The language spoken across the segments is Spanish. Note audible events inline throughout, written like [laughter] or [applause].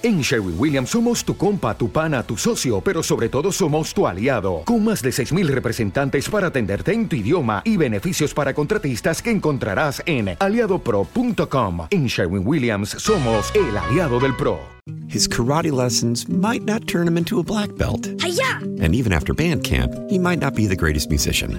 En Sherwin Williams somos tu compa, tu pana, tu socio, pero sobre todo somos tu aliado, con más de 6.000 representantes para atenderte en tu idioma y beneficios para contratistas que encontrarás en aliadopro.com. En Sherwin Williams somos el aliado del PRO. His karate lessons might not turn him into a black belt. Hi-ya! And even after band camp, he might not be the greatest musician.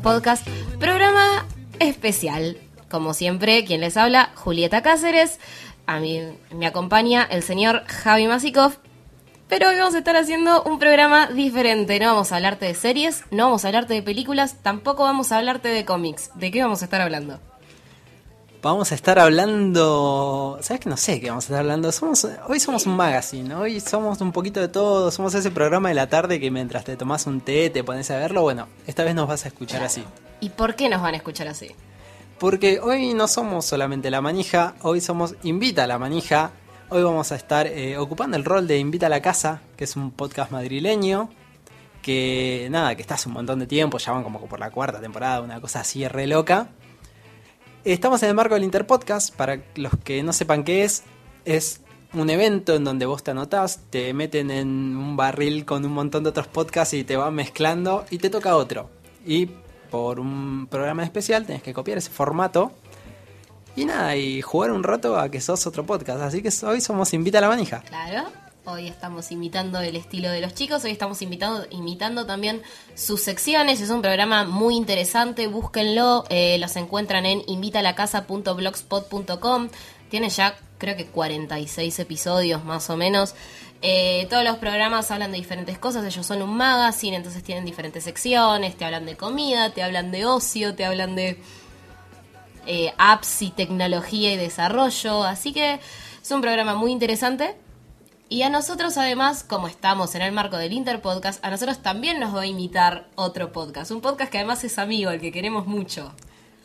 Podcast, programa especial. Como siempre, quien les habla, Julieta Cáceres. A mí me acompaña el señor Javi Masikov. Pero hoy vamos a estar haciendo un programa diferente. No vamos a hablarte de series, no vamos a hablarte de películas, tampoco vamos a hablarte de cómics. ¿De qué vamos a estar hablando? Vamos a estar hablando. ¿Sabes que no sé qué vamos a estar hablando? Somos, hoy somos un magazine, hoy somos un poquito de todo. Somos ese programa de la tarde que mientras te tomas un té te pones a verlo. Bueno, esta vez nos vas a escuchar así. ¿Y por qué nos van a escuchar así? Porque hoy no somos solamente la manija, hoy somos Invita a la manija. Hoy vamos a estar eh, ocupando el rol de Invita a la casa, que es un podcast madrileño. Que nada, que está hace un montón de tiempo, ya van como por la cuarta temporada, una cosa así re loca. Estamos en el marco del Interpodcast, para los que no sepan qué es, es un evento en donde vos te anotás, te meten en un barril con un montón de otros podcasts y te van mezclando y te toca otro. Y por un programa especial tenés que copiar ese formato y nada, y jugar un rato a que sos otro podcast. Así que hoy somos Invita a la Manija. Claro. Hoy estamos imitando el estilo de los chicos, hoy estamos imitando, imitando también sus secciones. Es un programa muy interesante, búsquenlo. eh, los encuentran en invitalacasa.blogspot.com. Tiene ya creo que 46 episodios más o menos. Eh, todos los programas hablan de diferentes cosas, ellos son un magazine, entonces tienen diferentes secciones, te hablan de comida, te hablan de ocio, te hablan de eh, apps y tecnología y desarrollo. Así que es un programa muy interesante. Y a nosotros además, como estamos en el marco del Interpodcast, a nosotros también nos va a imitar otro podcast. Un podcast que además es amigo, el que queremos mucho.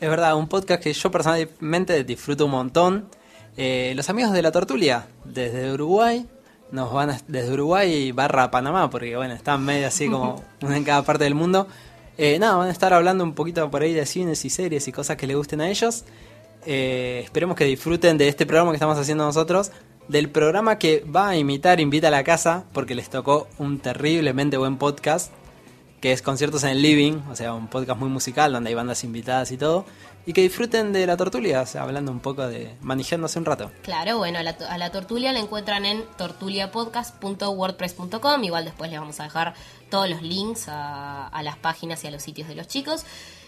Es verdad, un podcast que yo personalmente disfruto un montón. Eh, los amigos de la Tortulia, desde Uruguay, nos van a- desde Uruguay barra Panamá, porque bueno, están medio así como [laughs] en cada parte del mundo. Eh, nada, van a estar hablando un poquito por ahí de cines y series y cosas que les gusten a ellos. Eh, esperemos que disfruten de este programa que estamos haciendo nosotros, del programa que va a imitar Invita a la Casa, porque les tocó un terriblemente buen podcast, que es Conciertos en el Living, o sea, un podcast muy musical donde hay bandas invitadas y todo, y que disfruten de la tortulia, o sea, hablando un poco de manejándose un rato. Claro, bueno, a la, a la tortulia la encuentran en tortuliapodcast.wordpress.com. Igual después les vamos a dejar todos los links a las páginas y a los sitios de los chicos.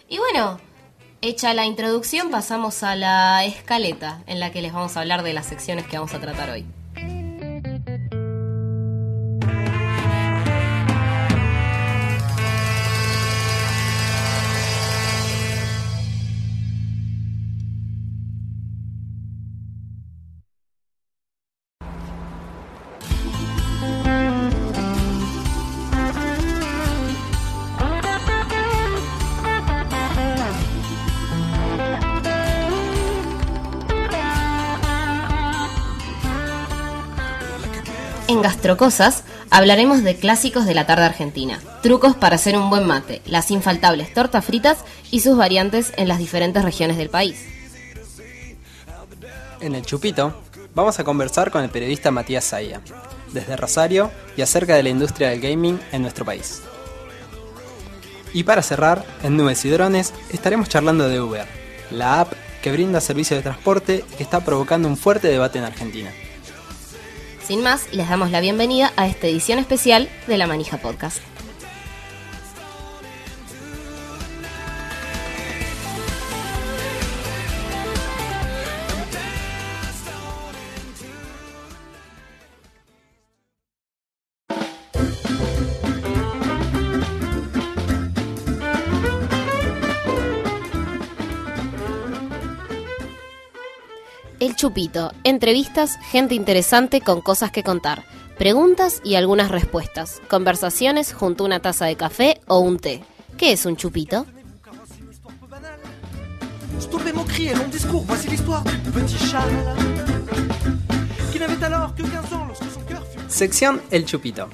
Y bueno, hecha la introducción, pasamos a la escaleta en la que les vamos a hablar de las secciones que vamos a tratar hoy. En Gastrocosas hablaremos de clásicos de la tarde argentina, trucos para hacer un buen mate, las infaltables tortas fritas y sus variantes en las diferentes regiones del país. En el Chupito vamos a conversar con el periodista Matías Zaya, desde Rosario y acerca de la industria del gaming en nuestro país. Y para cerrar, en Nubes y Drones estaremos charlando de Uber, la app que brinda servicio de transporte y que está provocando un fuerte debate en Argentina. Sin más, les damos la bienvenida a esta edición especial de La Manija Podcast. Chupito. Entrevistas, gente interesante con cosas que contar. Preguntas y algunas respuestas. Conversaciones junto a una taza de café o un té. ¿Qué es un chupito? Stoppez mon cri et long discours, voici l'histoire du petit Charles qui n'avait alors que 15 ans lorsque son cœur fut... Sección El Chupito.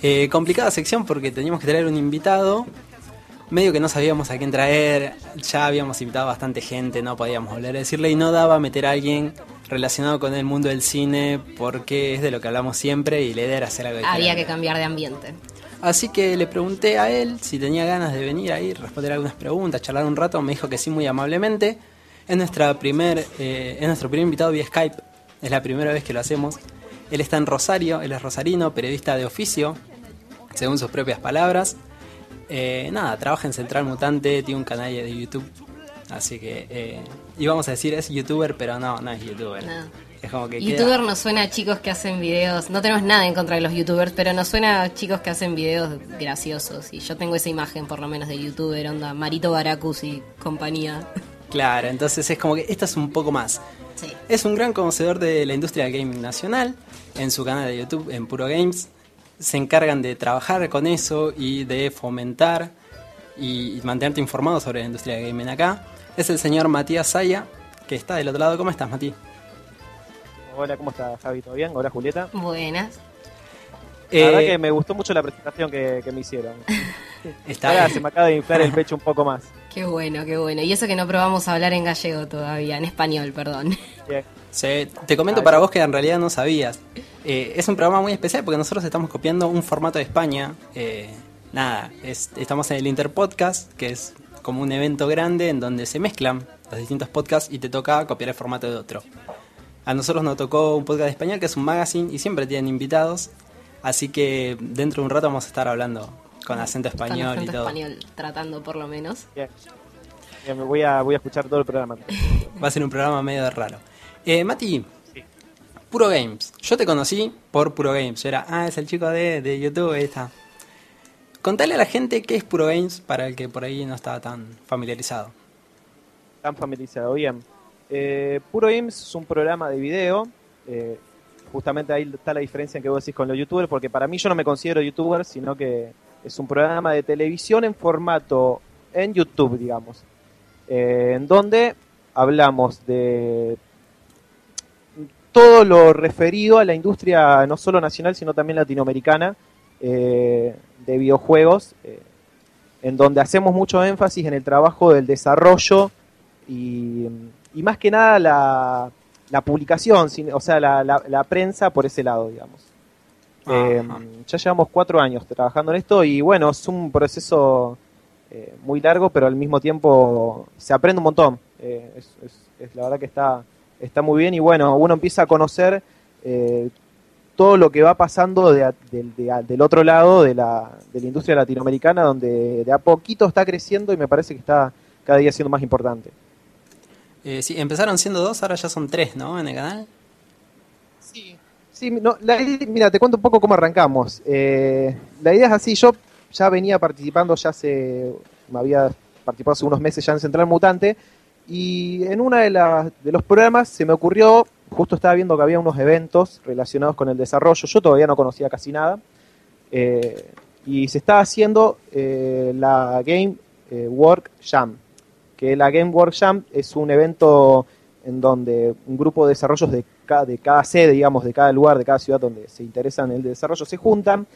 Eh, complicada sección porque teníamos que traer un invitado. Medio que no sabíamos a quién traer. Ya habíamos invitado a bastante gente, no podíamos volver a decirle. Y no daba meter a alguien relacionado con el mundo del cine porque es de lo que hablamos siempre y la idea era hacer algo Había diferente. que cambiar de ambiente. Así que le pregunté a él si tenía ganas de venir ahí, responder algunas preguntas, charlar un rato. Me dijo que sí, muy amablemente. Es, nuestra primer, eh, es nuestro primer invitado vía Skype. Es la primera vez que lo hacemos. Él está en Rosario, él es rosarino, periodista de oficio, según sus propias palabras. Eh, nada, trabaja en Central Mutante, tiene un canal de YouTube. Así que eh, íbamos a decir es youtuber, pero no, no es youtuber. No. Es como que queda- Youtuber nos suena a chicos que hacen videos. No tenemos nada en contra de los youtubers, pero nos suena a chicos que hacen videos graciosos. Y yo tengo esa imagen, por lo menos, de youtuber, onda Marito Baracus y compañía. Claro, entonces es como que esto es un poco más. Sí. Es un gran conocedor de la industria del gaming nacional. En su canal de YouTube, en Puro Games, se encargan de trabajar con eso y de fomentar y mantenerte informado sobre la industria del gaming acá. Es el señor Matías Saya, que está del otro lado. ¿Cómo estás, Mati? Hola, ¿cómo estás, Javi? ¿Todo bien? Hola, Julieta. Buenas. La verdad Eh, que me gustó mucho la presentación que, que me hicieron. [laughs] está Ahora se me acaba de inflar el pecho un poco más. [laughs] Qué bueno, qué bueno. Y eso que no probamos a hablar en gallego todavía, en español, perdón. [laughs] Bien. Sí, te comento para vos que en realidad no sabías. Eh, es un programa muy especial porque nosotros estamos copiando un formato de España. Eh, nada, es- estamos en el Interpodcast, que es como un evento grande en donde se mezclan los distintos podcasts y te toca copiar el formato de otro. A nosotros nos tocó un podcast de español que es un magazine y siempre tienen invitados. Así que dentro de un rato vamos a estar hablando con acento Con español y acento todo. español, tratando por lo menos. Bien. Voy a, voy a escuchar todo el programa. [laughs] Va a ser un programa medio raro. Eh, Mati, Puro Games. Yo te conocí por Puro Games. Yo era, ah, es el chico de, de YouTube, ahí está. Contale a la gente qué es Puro Games para el que por ahí no estaba tan familiarizado. Tan familiarizado. Bien. Eh, Puro Games es un programa de video. eh, justamente ahí está la diferencia en que vos decís con los youtubers, porque para mí yo no me considero youtuber, sino que es un programa de televisión en formato en YouTube, digamos. eh, en donde hablamos de todo lo referido a la industria no solo nacional, sino también latinoamericana de videojuegos, eh, en donde hacemos mucho énfasis en el trabajo del desarrollo y, y más que nada la, la publicación, sin- o sea, la, la- la prensa por ese lado, digamos. Eh, ya llevamos cuatro años trabajando en esto y bueno, es un proceso eh, muy largo, pero al mismo tiempo se aprende un montón. Es, es- es la verdad que está, está muy bien y bueno, uno empieza a conocer todo lo que va pasando de de a- del otro lado de la, de la industria latinoamericana, donde de a poquito está creciendo y me parece que está cada día siendo más importante. Eh, sí, empezaron siendo dos, ahora ya son tres, ¿no? En el canal. Sí, no, la idea- mira, te cuento un poco cómo arrancamos. Eh, la idea es así, yo ya venía participando, ya hace, me había participado hace unos meses ya en Central Mutante, y en uno de, las- de los programas se me ocurrió, justo estaba viendo que había unos eventos relacionados con el desarrollo, yo todavía no conocía casi nada, eh, y se estaba haciendo eh, la Game eh, Work Jam, que la Game Work Jam es un evento en donde un grupo de desarrollos de cada, de cada sede, digamos, de cada lugar, de cada ciudad donde se interesan en el desarrollo, se juntan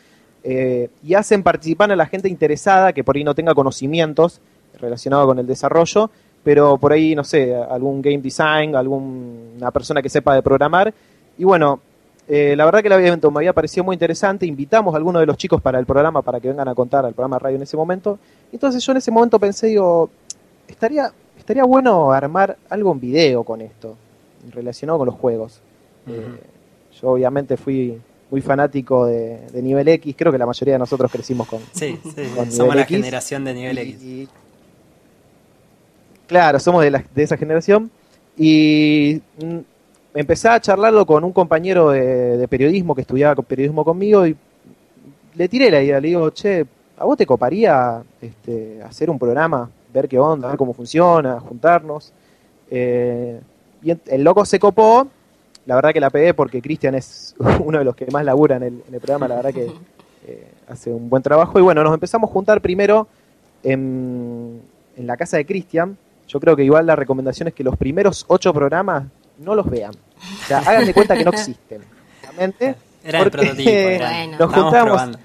y hacen participar a la gente interesada que por ahí no tenga conocimientos relacionados con el desarrollo, pero por ahí, no sé, algún game design, alguna persona que sepa de programar. Y bueno, eh, la verdad que el evento me había parecido muy interesante. Invitamos a algunos de los chicos para el programa para que vengan a contar al programa de radio en ese momento. Entonces yo en ese momento pensé, digo, estaría, estaría bueno armar algo en video con esto, relacionado con los juegos. Eh, yo obviamente fui muy fanático de, de nivel X, creo que la mayoría de nosotros crecimos con, Sí, sí, con somos nivel la X. generación de nivel Y- X. y- claro, somos de, de esa generación. Y mm, empecé a charlarlo con un compañero de, periodismo que estudiaba periodismo conmigo y le tiré la idea. Le digo, che, ¿a vos te coparía este, hacer un programa, ver qué onda, ver cómo funciona, juntarnos? Eh, y el loco se copó. La verdad que la pegué porque Cristian es [laughs] uno de los que más labura en el, en el programa. La verdad que eh, hace un buen trabajo. Y bueno, nos empezamos a juntar primero en, en la casa de Cristian. Yo creo que igual la recomendación es que los primeros ocho programas no los vean. O sea, hagan de cuenta que no existen. Realmente, Era el porque prototipo. era- Bueno. nos juntamos, [laughs]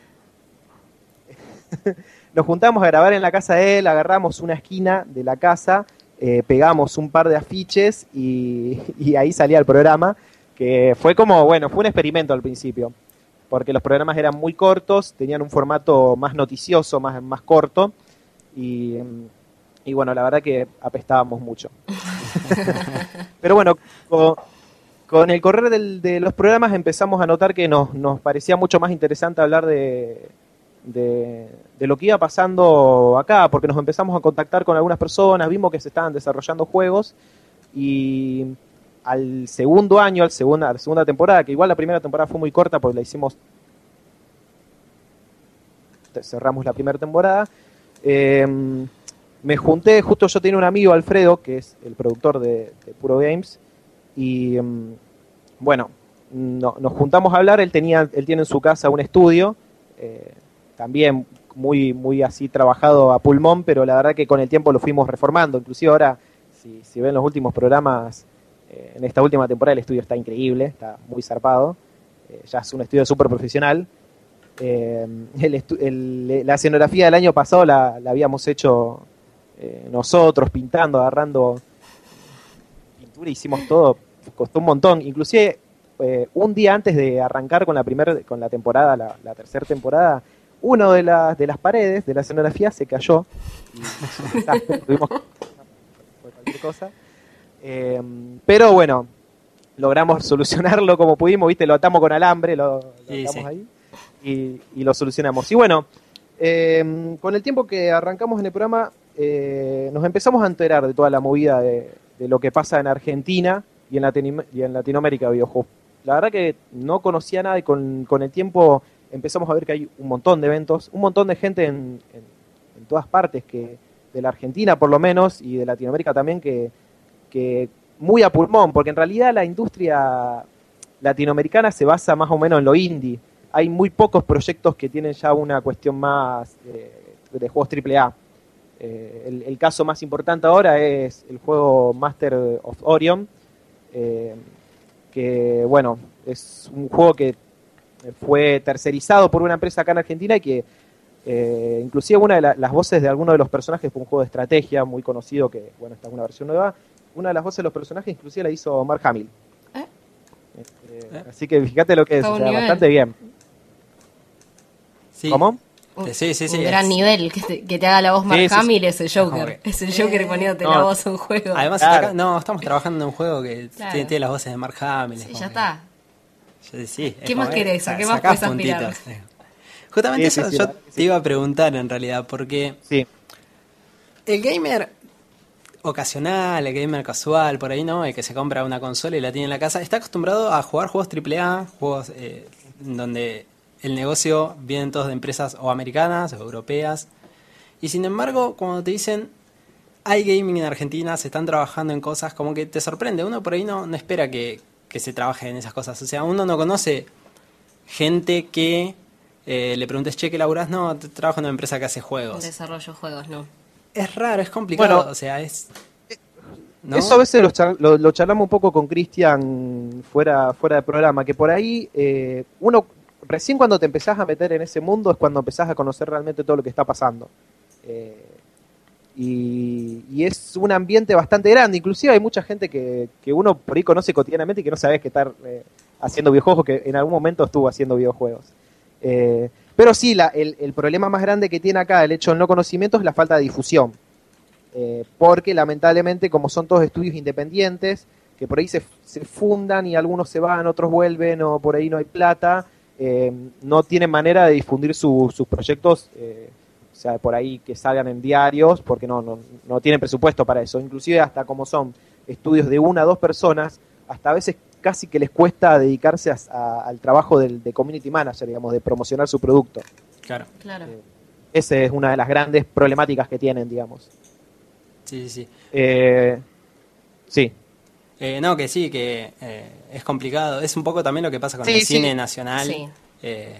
nos juntamos a grabar en la casa de él, agarramos una esquina de la casa, eh, pegamos un par de afiches y, y ahí salía el programa, que fue como, bueno, fue un experimento al principio, porque los programas eran muy cortos, tenían un formato más noticioso, más, más corto, y, mm, y bueno, la verdad que apestábamos mucho. [laughs] Pero bueno, con, el correr de los programas empezamos a notar que nos, nos parecía mucho más interesante hablar de, de, lo que iba pasando acá, porque nos empezamos a contactar con algunas personas, vimos que se estaban desarrollando juegos y al segundo año, al segunda, a la segunda temporada, que igual la primera temporada fue muy corta porque la hicimos, cerramos la primera temporada, eh, me junté, justo yo tenía un amigo, Alfredo, que es el productor de, Puro Games, y mm, bueno, no- nos juntamos a hablar, él, tenía, él tiene en su casa un estudio, eh, también muy, muy así trabajado a pulmón, pero la verdad que con el tiempo lo fuimos reformando. Inclusive ahora, si, si ven los últimos programas, eh, en esta última temporada el estudio está increíble, está muy zarpado. Eh, ya es un estudio súper profesional. El el- la escenografía del año pasado la, la habíamos hecho eh, nosotros, pintando, agarrando pintura, hicimos todo, costó un montón. Inclusive eh, un día antes de arrancar con la primera, con la temporada, la, la tercera temporada, uno de las de las paredes de la escenografía se cayó. Y, [laughs] tuvimos cualquier cosa. Eh, pero bueno, logramos solucionarlo como pudimos, viste, lo atamos con alambre, lo, lo Sí, atamos sí. ahí y, y lo solucionamos. Y bueno, eh, con el tiempo que arrancamos en el programa, eh, nos empezamos a enterar de toda la movida de, lo que pasa en Argentina y en, Latino- y en Latinoamérica de videojuegos. La verdad que no conocía nada y con, el tiempo empezamos a ver que hay un montón de eventos, un montón de gente en, en- en todas partes, que de la Argentina por lo menos y de Latinoamérica también, que, que muy a pulmón, porque en realidad la industria latinoamericana se basa más o menos en lo indie. Hay muy pocos proyectos que tienen ya una cuestión más eh, de juegos AAA. Eh, el, el caso más importante ahora es el juego Master of Orion, eh, que bueno, es un juego que fue tercerizado por una empresa acá en Argentina y que eh, inclusive una de la- las voces de alguno de los personajes fue un juego de estrategia muy conocido que, bueno, está en una versión nueva. Una de las voces de los personajes inclusive la hizo Mark Hamill. ¿Eh? Este, Así que fíjate lo que es, Todo o sea, bastante bien. Sí. ¿Cómo? Un- Sí, sí, sí, Un es- gran nivel que te, que te haga la voz Mark Sí, sí, sí. Hamill es el Joker. Es el Joker poniéndote No. la voz a un juego. Además, Claro. acá- no, estamos trabajando en un juego que Claro. tiene, tiene las voces de Mark Hamill. Sí, ya que- está. Sí, sí, es ¿Qué más que querés? ¿A sa- qué más puedes aspirar? sí. Justamente Sí, sí, eso sí, yo te iba a preguntar en realidad, porque Sí. el gamer ocasional, el gamer casual, por ahí no, el que se compra una consola y la tiene en la casa, está acostumbrado a jugar juegos AAA, juegos eh, donde el negocio vienen todos de empresas o americanas o europeas. Y sin embargo, cuando te dicen hay gaming en Argentina, se están trabajando en cosas, como que te sorprende. Uno por ahí no, no espera que, que se trabaje en esas cosas. O sea, uno no conoce gente que eh, le preguntes, che, ¿qué laburás? No, te- trabajo en una empresa que hace juegos. Desarrollo de juegos, no. Es raro, es complicado. Bueno, o sea, es. ¿no? Eso a veces lo, char- lo- lo charlamos un poco con Cristian fuera, fuera del programa, que por ahí eh, uno, recién cuando te empezás a meter en ese mundo es cuando empezás a conocer realmente todo lo que está pasando. Eh, y, y es un ambiente bastante grande, inclusive hay mucha gente que, que uno por ahí conoce cotidianamente y que no sabes que está eh, haciendo videojuegos, que en algún momento estuvo haciendo videojuegos. Eh, pero sí, la- el, el problema más grande que tiene acá el hecho del no conocimiento es la falta de difusión. Eh, porque lamentablemente, como son todos estudios independientes, que por ahí se, se fundan y algunos se van, otros vuelven, o por ahí no hay plata, eh, no tienen manera de difundir su- sus proyectos, eh, o sea, por ahí que salgan en diarios, porque no, no, no tienen presupuesto para eso. Inclusive hasta como son estudios de una o dos personas, hasta a veces casi que les cuesta dedicarse a- a- al trabajo del, de community manager, digamos, de promocionar su producto. Claro. Claro. Esa es una de las grandes problemáticas que tienen, digamos. Sí, sí, sí. Eh, sí. Eh, no, que sí, que eh, es complicado. Es un poco también lo que pasa con Sí, el sí. cine nacional. Sí. Eh,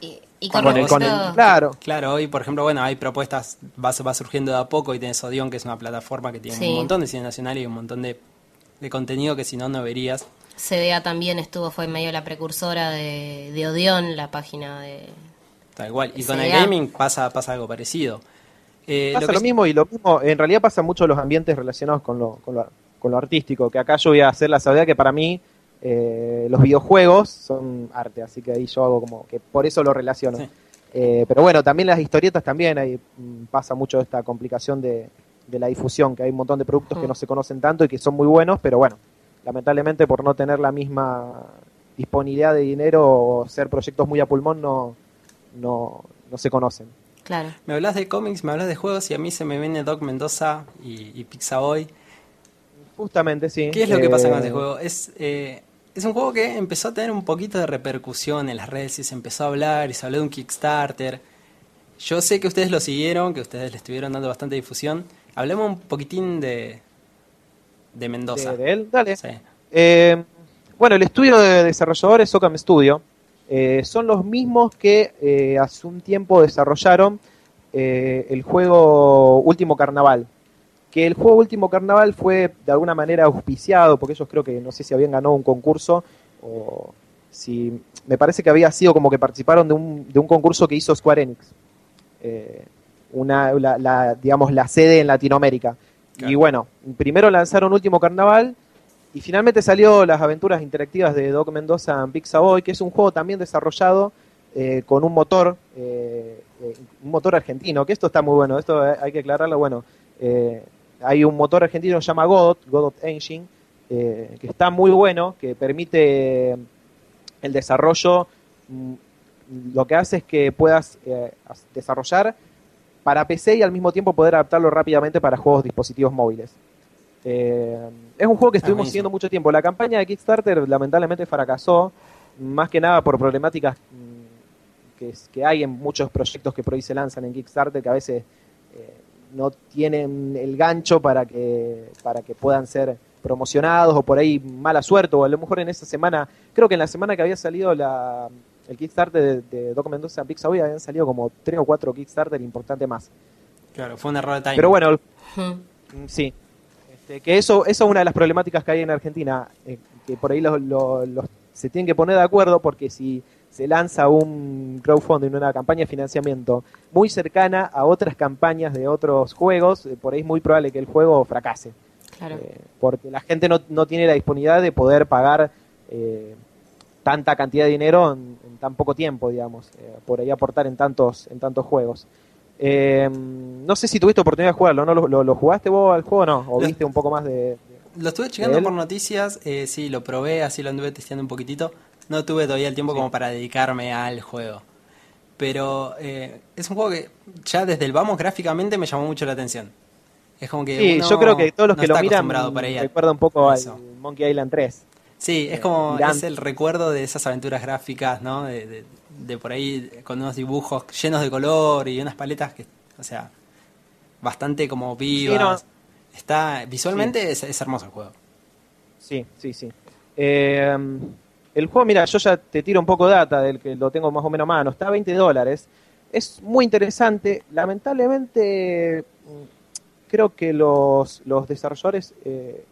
Y, y con, Con el- con el- respecto- claro. claro, hoy, por ejemplo, bueno, hay propuestas, va, va surgiendo de a poco y tenés Odeon, que es una plataforma que tiene Sí. un montón de cine nacional y un montón de, de contenido que si no, no verías. CDA también estuvo, fue medio la precursora de, de Odeon, la página de... Tal cual. Y con el gaming pasa, pasa algo parecido. Eh, Pasa que lo, es- mismo y lo mismo, en realidad pasa mucho en los ambientes relacionados con lo, con lo, con lo artístico, que acá yo voy a hacer la salvedad que para mí eh, los videojuegos son arte, así que ahí yo hago como que por eso lo relaciono. Sí. Eh, pero bueno, también las historietas también, ahí mm, pasa mucho esta complicación de, de la difusión, que hay un montón de productos que Mm. no se conocen tanto y que son muy buenos, pero bueno, lamentablemente por no tener la misma disponibilidad de dinero o ser proyectos muy a pulmón no, no, no se conocen. Claro. Me hablas de cómics, me hablas de juegos y a mí se me viene Doc Mendoza y, y Pixaboy. Justamente, sí. ¿Qué es lo que pasa con Eh, este juego? Es, eh, es un juego que empezó a tener un poquito de repercusión en las redes y se empezó a hablar y se habló de un Kickstarter. Yo sé que ustedes lo siguieron, que ustedes le estuvieron dando bastante difusión. Hablemos un poquitín de, de Mendoza. de, de él, dale. Sí. Eh, bueno, el estudio de desarrolladores Ocam Studio eh, son los mismos que eh, hace un tiempo desarrollaron eh, el juego Último Carnaval. Que el juego Último Carnaval fue de alguna manera auspiciado, porque ellos creo que no sé si habían ganado un concurso o si me parece que había sido como que participaron de un, de un concurso que hizo Square Enix. Eh, una, la, la, digamos, la sede en Latinoamérica. Y bueno, primero lanzaron Último Carnaval y finalmente salió las aventuras interactivas de Doc Mendoza en Pixaboy, que es un juego también desarrollado eh, con un motor, eh, eh, un motor argentino, que esto está muy bueno, esto hay que aclararlo, bueno, eh, hay un motor argentino que se llama Godot, Godot Engine, eh, que está muy bueno, que permite el desarrollo, mm, lo que hace es que puedas eh, desarrollar para PC y al mismo tiempo poder adaptarlo rápidamente para juegos dispositivos móviles. Eh, es un juego que estuvimos buenísimo. siguiendo mucho tiempo. La campaña de Kickstarter lamentablemente fracasó, más que nada por problemáticas mm, que, hay en muchos proyectos que por ahí se lanzan en Kickstarter que a veces eh, no tienen el gancho para que, para que puedan ser promocionados o por ahí mala suerte o a lo mejor en esa semana, creo que en la semana que había salido la, el Kickstarter de, de Doc Mendoza Pixabay habían salido como tres o cuatro Kickstarter importantes más. Claro, fue un error de timing. Pero bueno. Mm, Sí. Este, que eso, eso es una de las problemáticas que hay en Argentina, eh, que por ahí los, los- los- se tienen que poner de acuerdo porque si se lanza un crowdfunding, una campaña de financiamiento muy cercana a otras campañas de otros juegos, eh, por ahí es muy probable que el juego fracase. Claro. Eh, porque la gente no, no tiene la disponibilidad de poder pagar eh, tanta cantidad de dinero en, en tan poco tiempo, digamos, eh, por ahí aportar en tantos, en tantos juegos. Eh, no sé si tuviste oportunidad de jugarlo, ¿no? ¿Lo, lo- lo jugaste vos al juego o no? ¿O Lo- viste un poco más de...? de- Lo estuve checando por noticias, eh, sí, lo probé, así lo anduve testeando un poquitito. No tuve todavía el tiempo como para dedicarme al juego. Pero eh, es un juego que ya desde el vamos gráficamente me llamó mucho la atención. Es como que Sí, uno yo creo que todos los no que lo miran recuerda un poco a al eso. Monkey Island 3. Sí, es eh, como es el recuerdo de esas aventuras gráficas, ¿no? De, de- de por ahí con unos dibujos llenos de color y unas paletas que, o sea, bastante como vivas. Está visualmente es, es hermoso el juego. Sí, sí, sí. Eh, el juego, mira, yo ya te tiro un poco de data del que lo tengo más o menos a mano. Está a 20 dólares. Es muy interesante. Lamentablemente, mm, creo que los, los desarrolladores eh,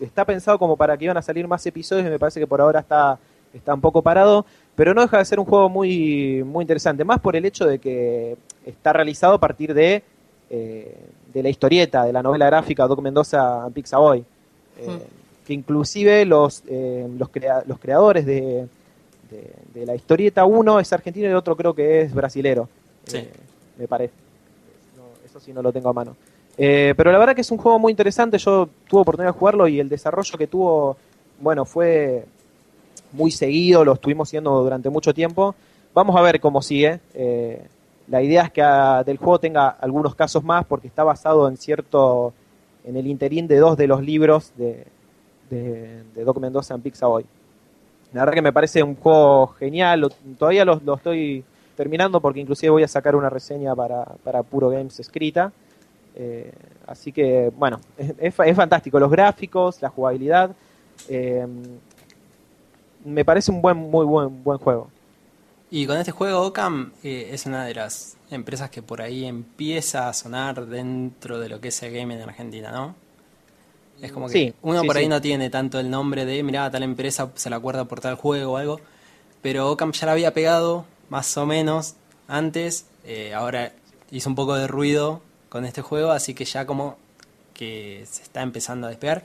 está pensado como para que iban a salir más episodios y me parece que por ahora está, está un poco parado. Pero no deja de ser un juego muy, muy interesante. Más por el hecho de que está realizado a partir de, eh, de la historieta, de la novela gráfica Doc Mendoza Pixaboy. Eh, que inclusive los, eh, los, crea- los creadores de, de, de la historieta, uno es argentino y el otro creo que es brasilero, Sí. eh, me parece. No, eso sí no lo tengo a mano. Eh, pero la verdad que es un juego muy interesante, yo tuve oportunidad de jugarlo y el desarrollo que tuvo, bueno, fue muy seguido, lo estuvimos siguiendo durante mucho tiempo. Vamos a ver cómo sigue. La idea es que ah, del juego tenga algunos casos más porque está basado en cierto, en el interín de dos de los libros de, de, de Doc Mendoza en Pixaboy. La verdad que me parece un juego genial, todavía lo, lo estoy terminando porque inclusive voy a sacar una reseña para, para Puro Games escrita. Eh, así que, bueno, es, es fa- es fantástico. Los gráficos, la jugabilidad. eh, me parece un buen, muy buen, buen juego. Y con este juego, Ocam eh, es una de las empresas que por ahí empieza a sonar dentro de lo que es el gaming en Argentina, ¿no? Es como que Sí, uno sí, por ahí sí. no tiene tanto el nombre de, mirá, tal empresa se la acuerda por tal juego o algo, pero Ocam ya la había pegado más o menos antes, eh, ahora hizo un poco de ruido con este juego, así que ya como que se está empezando a despegar.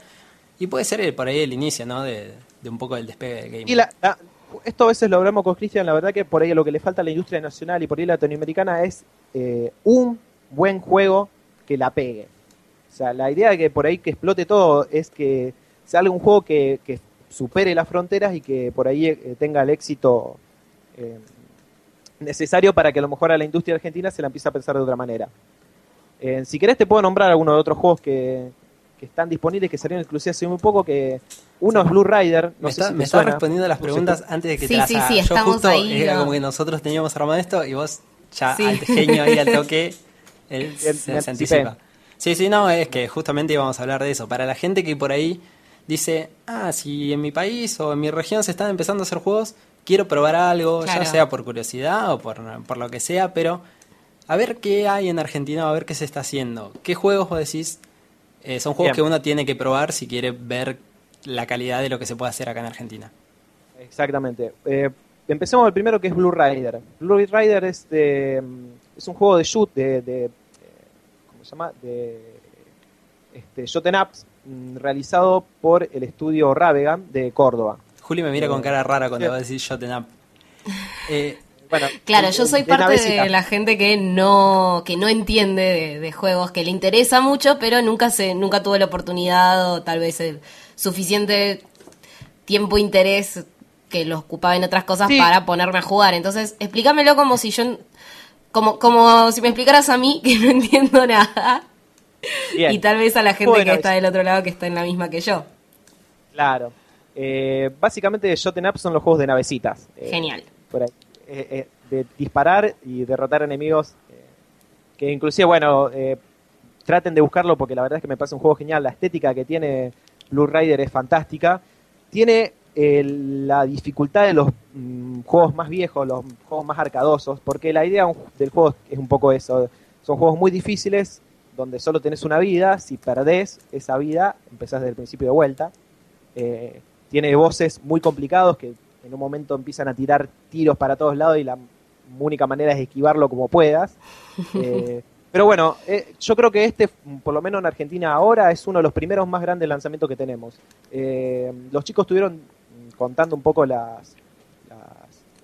Y puede ser eh, por ahí el inicio, ¿no? De, de un poco del despegue del gaming. Y la- la- esto a veces lo hablamos con Cristian, la verdad que por ahí lo que le falta a la industria nacional y por ahí latinoamericana es eh, un buen juego que la pegue. O sea, la idea de que por ahí que explote todo es que salga un juego que, que supere las fronteras y que por ahí eh, tenga el éxito eh, necesario para que a lo mejor a la industria argentina se la empiece a pensar de otra manera. Eh, si querés te puedo nombrar algunos de otros juegos que, que están disponibles, que salieron exclusivos hace muy poco, que uno es Blue Rider, no me sé está, si me respondiendo a las preguntas antes de que Sí, te las sí, haga. sí, Yo estamos justo ahí, era ¿no? como que nosotros teníamos armado esto y vos ya Sí. al genio ahí al toque [laughs] él se, se anticipa. Sí, sí, no, es que justamente íbamos a hablar de eso. Para la gente que por ahí dice, ah, si en mi país o en mi región se están empezando a hacer juegos, quiero probar algo, Claro. ya sea por curiosidad o por, por lo que sea, pero a ver qué hay en Argentina, a ver qué se está haciendo. ¿Qué juegos vos decís? eh, son juegos Bien. que uno tiene que probar si quiere ver la calidad de lo que se puede hacer acá en Argentina. Exactamente. Eh, empecemos el primero que es Blue Rider. Blue Rider es, de, mm, es un juego de shoot, de, de, eh, ¿cómo se llama? De este, Shoten Ups, mm, realizado por el estudio Ravegan de Córdoba. Juli me mira Eh, con cara rara cuando sí. va a decir Shoten Up. [laughs] Eh, Bueno, Claro, de- yo soy de parte navecita. de la gente que no que no entiende de, de juegos, que le interesa mucho, pero nunca se nunca tuvo la oportunidad o tal vez el suficiente tiempo e interés que lo ocupaba en otras cosas Sí. para ponerme a jugar. Entonces, explícamelo como si yo como como si me explicaras a mí [laughs] que no entiendo nada Bien. y tal vez a la gente Bueno, que está es- del otro lado que está en la misma que yo. Claro. Eh, básicamente, Shoten Up son los juegos de navecitas. Eh, Genial. por ahí, eh, de disparar y derrotar enemigos. que inclusive, bueno, eh, traten de buscarlo porque la verdad es que me parece un juego genial. La estética que tiene Blue Rider es fantástica. Tiene la dificultad de los mm, juegos más viejos, los juegos más arcadosos, porque la idea del juego es un poco eso. Son juegos muy difíciles donde solo tenés una vida. Si perdés esa vida, empezás desde el principio de vuelta. Eh, tiene voces muy complicados que en un momento empiezan a tirar tiros para todos lados y la única manera es esquivarlo como puedas. [laughs] Eh, pero bueno, eh, yo creo que este, por lo menos en Argentina ahora, es uno de los primeros más grandes lanzamientos que tenemos. Los chicos estuvieron mm, contando un poco las... las,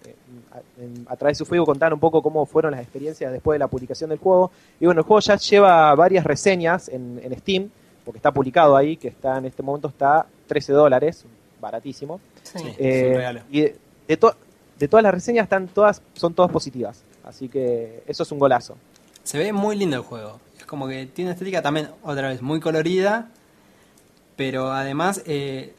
eh, a, en- a través de su Facebook contaron un poco cómo fueron las experiencias después de la publicación del juego. Y bueno, el juego ya lleva varias reseñas en, en Steam, porque está publicado ahí, que está en este momento está 13 dólares, baratísimo. Sí. Eh, es un regalo. y de, de to- de todas las reseñas están todas, son todas positivas. Así que eso es un golazo. Se ve muy lindo el juego. Es como que tiene una estética también, otra vez, muy colorida. Pero además, eh,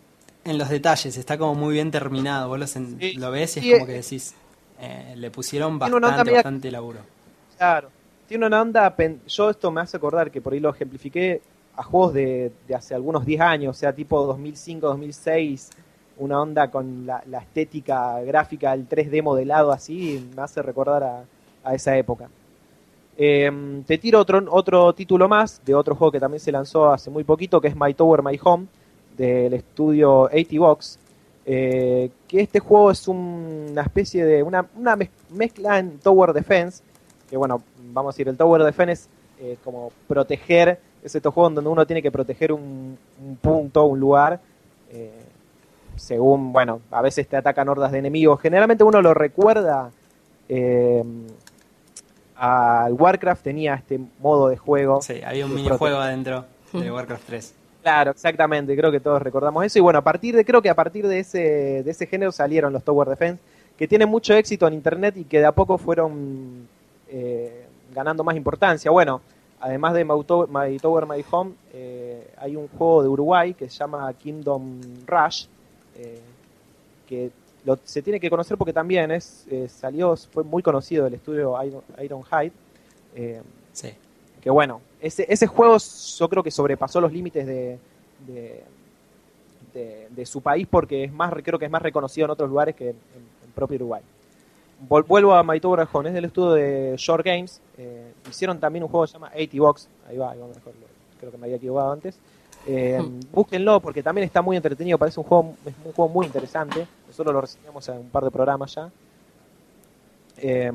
en los detalles, está como muy bien terminado. Vos lo, sen- Sí. lo ves y es como eh, que decís, eh, le pusieron bastante, bastante laburo. Claro. Tiene una onda, yo esto me hace acordar que por ahí lo ejemplifiqué a juegos de, de hace algunos 10 años, o sea, tipo 2005, 2006, una onda con la, la estética gráfica, el 3D modelado así, me hace recordar a, a esa época. Eh, te tiro otro, otro título más de otro juego que también se lanzó hace muy poquito, que es My Tower, My Home, del estudio 80 Box. eh, que este juego es un- una especie de una, una mez- mezcla en Tower Defense, que bueno, vamos a decir, el Tower Defense es eh, como proteger, es estos juegos donde uno tiene que proteger un, un punto, un lugar, eh, según, bueno, a veces te atacan hordas de enemigos. Generalmente uno lo recuerda eh, al Warcraft tenía este modo de juego. Sí, había un minijuego adentro de Warcraft 3. Claro, exactamente, creo que todos recordamos eso. Y bueno, a partir de, creo que a partir de ese, de ese género salieron los Tower Defense, que tienen mucho éxito en internet y que de a poco fueron eh, ganando más importancia. Bueno, además de My Tower, My, Tower, My Home, eh, hay un juego de Uruguay que se llama Kingdom Rush, eh, que lo- se tiene que conocer porque también es eh, salió, fue muy conocido del estudio Iron, Ironhide. Eh, Sí. que bueno, ese, ese juego yo creo que sobrepasó los límites de, de, de- de su país porque es más creo que es más reconocido en otros lugares que en, en propio Uruguay. Vuelvo a Tower Home, es del estudio de Short Games. eh, hicieron también un juego que se llama 80 Box. Ahí va, ahí va mejor, creo que me había equivocado antes. Eh, búsquenlo porque también está muy entretenido, parece un juego, es un juego muy interesante. Nosotros lo reseñamos en un par de programas ya. Eh,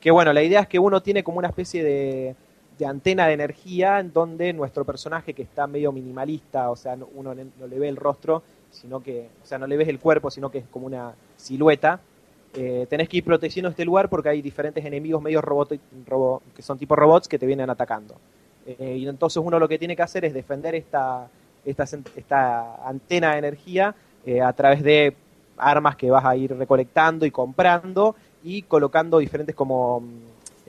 que bueno, la idea es que uno tiene como una especie de, de antena de energía en donde nuestro personaje que está medio minimalista, o sea, no- uno no le ve el rostro, sino que, o sea, no le ves el cuerpo, sino que es como una silueta. Eh, tenés que ir protegiendo este lugar porque hay diferentes enemigos medio robot, robo- que son tipo robots que te vienen atacando. Eh, y entonces uno lo que tiene que hacer es defender esta, esta, esta antena de energía eh, a través de armas que vas a ir recolectando y comprando y colocando diferentes como mm,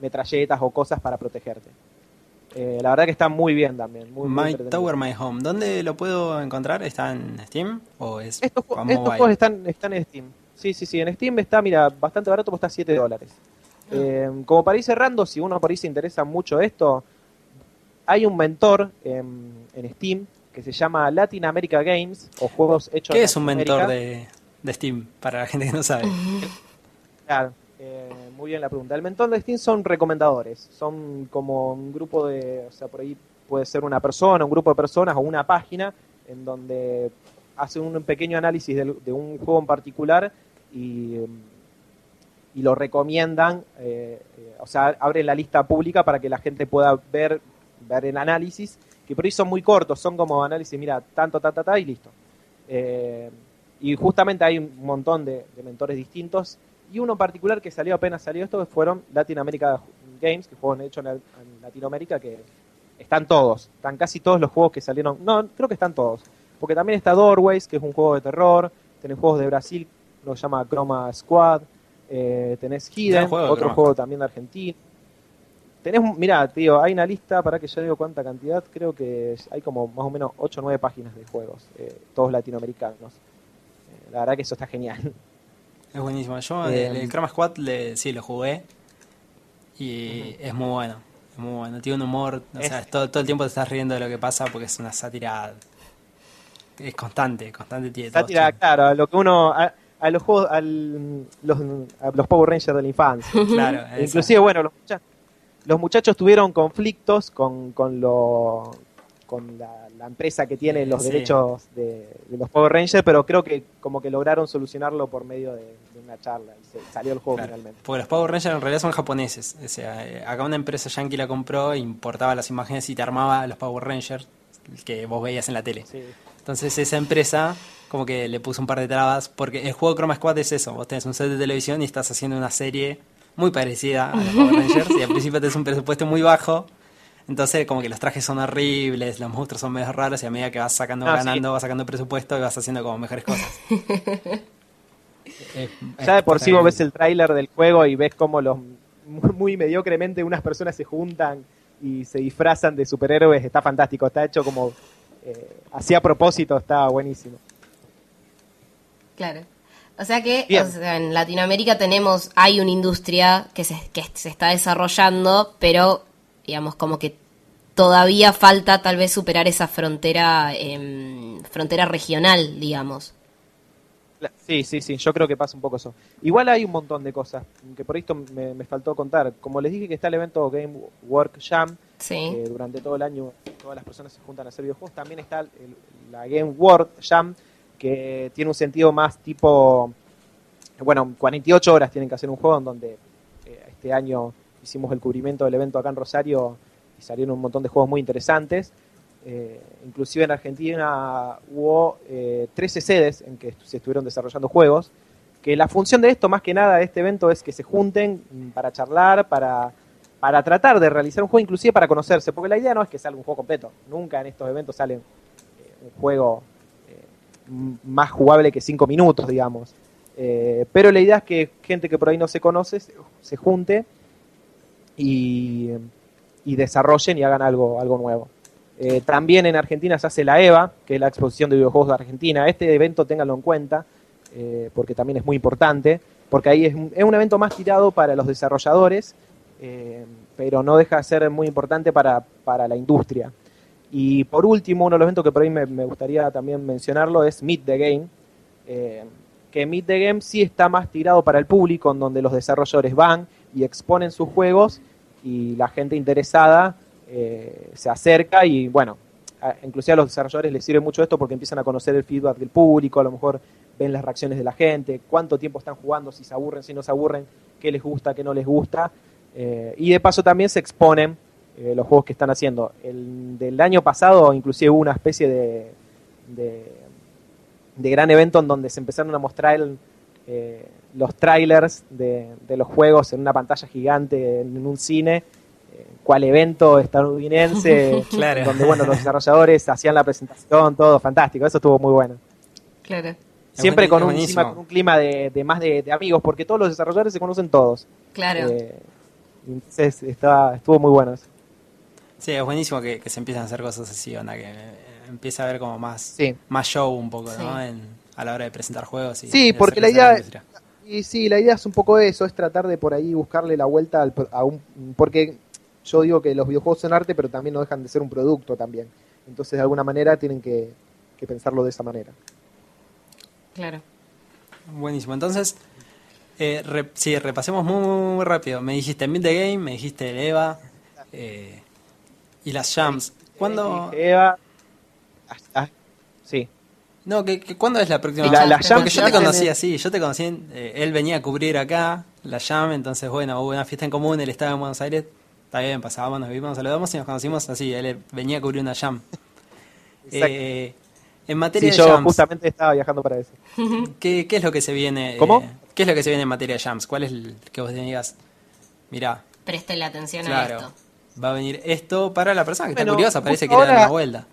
metralletas o cosas para protegerte. Eh, la verdad que está muy bien también. Muy, My. Tower, My Home. ¿Dónde lo puedo encontrar? ¿Está en Steam? ¿O es Estos, estos mobile? juegos están, están en Steam. Sí, sí, sí. En Steam está, mira, bastante barato, porque está 7 dólares. Eh, como para ir cerrando, si uno por ahí se interesa mucho esto, hay un mentor en, en Steam que se llama Latin America Games o juegos hechos ¿Qué en es un mentor de, de Steam? Para la gente que no sabe. [laughs] Claro, eh, muy bien la pregunta. El mentor de Steam son recomendadores, son como un grupo de, o sea, por ahí puede ser una persona, un grupo de personas o una página en donde hacen un pequeño análisis de, un juego en particular y, em, y lo recomiendan, eh, eh, o sea, abren la lista pública para que la gente pueda ver, ver el análisis, que por ahí son muy cortos, son como análisis, mira, tanto, ta, ta, ta, y listo. Eh, y justamente hay un montón de mentores distintos. Y uno en particular que salió apenas salió esto fueron Latin America Games, que juegos hechos en, en Latinoamérica, que están todos, están casi todos los juegos que salieron. No, creo que están todos. Porque también está Doorways, que es un juego de terror. Tenés juegos de Brasil, lo llama Chroma Squad. Eh, tenés Hidden, juego, otro Chroma juego también de Argentina. Tenés, mirá, tío, hay una lista, para que yo digo cuánta cantidad, creo que hay como más o menos 8 o 9 páginas de juegos, eh, todos latinoamericanos. Eh, la verdad que eso está genial. Es buenísimo. Yo Eh, el, el Chroma Squad le, sí lo jugué y es muy bueno. Es muy bueno. Tiene un humor, o Es- sea, todo, todo el tiempo te estás riendo de lo que pasa porque es una sátira. Es constante, constante. Tiene Sátira, claro, a lo que uno, a, a los juegos, al, los, a los Power Rangers de la infancia. [laughs] Claro. Inclusive, bueno, los, los muchachos tuvieron conflictos con, con, lo, con la, la empresa que tiene los Sí. derechos de, de los Power Rangers, pero creo que como que lograron solucionarlo por medio de, de una charla y se, salió el juego Claro, finalmente. Porque los Power Rangers en realidad son japoneses. O sea, eh, acá una empresa yankee la compró, importaba las imágenes y te armaba los Power Rangers que vos veías en la tele. Sí. Entonces esa empresa como que le puso un par de trabas porque el juego Chroma Squad es eso. Vos tenés un set de televisión y estás haciendo una serie muy parecida a los Power Rangers y al principio tenés un presupuesto muy bajo. Entonces como que los trajes son horribles, los monstruos son medio raros y a medida que vas sacando, Ah, sí. ganando, vas sacando presupuesto y vas haciendo como mejores cosas. [laughs] Es- Ya de por sí vos ves el tráiler del juego y ves como los muy, muy mediocremente unas personas se juntan y se disfrazan de superhéroes, está fantástico, está hecho como eh, así a propósito, está buenísimo. Claro. O sea que o sea, en Latinoamérica tenemos, hay una industria que se, que se está desarrollando, pero digamos como que todavía falta tal vez superar esa frontera, em, frontera regional, digamos. Sí, sí, sí, yo creo que pasa un poco eso. Igual hay un montón de cosas que por esto me, me faltó contar. Como les dije que está el evento Game Work Jam, Sí. que durante todo el año todas las personas se juntan a hacer videojuegos, también está el- la Game World Jam, que tiene un sentido más tipo, bueno, 48 horas tienen que hacer un juego en donde eh, este año hicimos el cubrimiento del evento acá en Rosario y salieron un montón de juegos muy interesantes. Eh, inclusive en Argentina hubo eh, 13 sedes en que se estuvieron desarrollando juegos que la función de esto, más que nada, de este evento, es que se junten para charlar, para, para tratar de realizar un juego, inclusive para conocerse, porque la idea no es que salga un juego completo, nunca en estos eventos sale eh, un juego eh, más jugable que cinco minutos, digamos. Eh, pero la idea es que gente que por ahí no se conoce se junte y, desarrollen y hagan algo, algo nuevo. Eh, también en Argentina se hace la EVA, que es la exposición de videojuegos de Argentina. Este evento ténganlo en cuenta, eh, porque también es muy importante, porque ahí es un, evento más tirado para los desarrolladores, eh, pero no deja de ser muy importante para, para la industria. Y por último, uno de los eventos que por ahí me, me gustaría también mencionarlo es Meet the Game, que Meet the Game sí está más tirado para el público, en donde los desarrolladores van y exponen sus juegos y la gente interesada eh, se acerca y bueno, inclusive a los desarrolladores les sirve mucho esto porque empiezan a conocer el feedback del público, a lo mejor ven las reacciones de la gente, cuánto tiempo están jugando, si se aburren, si no se aburren, qué les gusta, qué no les gusta. Eh, y de paso también se exponen eh, los juegos que están haciendo. El del año pasado inclusive hubo una especie de, de gran evento en donde se empezaron a mostrar el, eh, los trailers de, de los juegos en una pantalla gigante en un cine. eh, cual evento estadounidense [laughs] Claro. donde bueno los desarrolladores hacían la presentación todo fantástico eso estuvo muy bueno Claro, siempre con un, con clima de, de más de, de amigos porque todos los desarrolladores se conocen todos claro. Eh, entonces estaba, estuvo muy bueno eso. Sí, es buenísimo que, que se empiezan a hacer cosas así, onda, que eh, empieza a haber como más, Sí. más show un poco, ¿no? En- a la hora de presentar juegos. Y, Sí, porque la idea- industria. Y sí, la idea es un poco eso, es tratar de por ahí buscarle la vuelta al, pro- a un... Porque yo digo que los videojuegos son arte, pero también no dejan de ser un producto también. Entonces, de alguna manera, tienen que, que pensarlo de esa manera. Claro. Buenísimo. Entonces, eh, re- sí, repasemos muy, muy, muy rápido. Me dijiste Meet the Game, me dijiste el EVA eh, y las Jams. ¿Cuándo? Eva, ah, ah, sí. No, que, que- ¿cuándo es la próxima? Y la- las Porque yo te conocí así, yo te conocí, en- eh, él venía a cubrir acá la Jam, entonces bueno, hubo una fiesta en común, él estaba en Buenos Aires, está bien, pasábamos, nos vimos, nos saludamos y nos conocimos así, él venía a cubrir una Jam. Eh, en Sí, materia de yo Jams, justamente estaba viajando para eso. [laughs] ¿qué, qué es lo que se viene? ¿Cómo? eh, ¿Qué es lo que se viene en materia de Jams? ¿Cuál es el que vos digas? Mirá, Presten atención a esto. va a venir esto para la persona que está curiosa, parece que le dan una vuelta.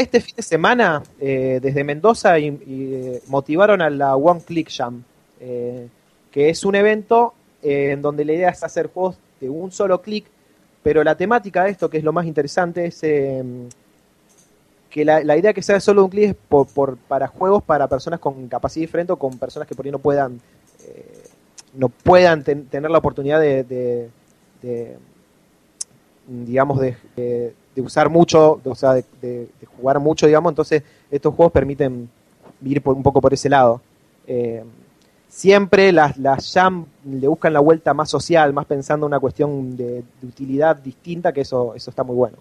Este fin de semana, eh, desde Mendoza, eh, motivaron a la One Click Jam, eh, que es un evento en donde la idea es hacer juegos de un solo clic, pero la temática de esto, que es lo más interesante, es que la, idea que sea solo un clic es para juegos para personas con capacidad diferente o con personas que por ahí no puedan, no puedan ten- tener la oportunidad de, de- de, digamos, de, de- de usar mucho, o sea, de, de- de jugar mucho, digamos, entonces estos juegos permiten ir por, un poco por ese lado. Eh, siempre las, las Jam le buscan la vuelta más social, más pensando en una cuestión de, de utilidad distinta, que eso, eso está muy bueno.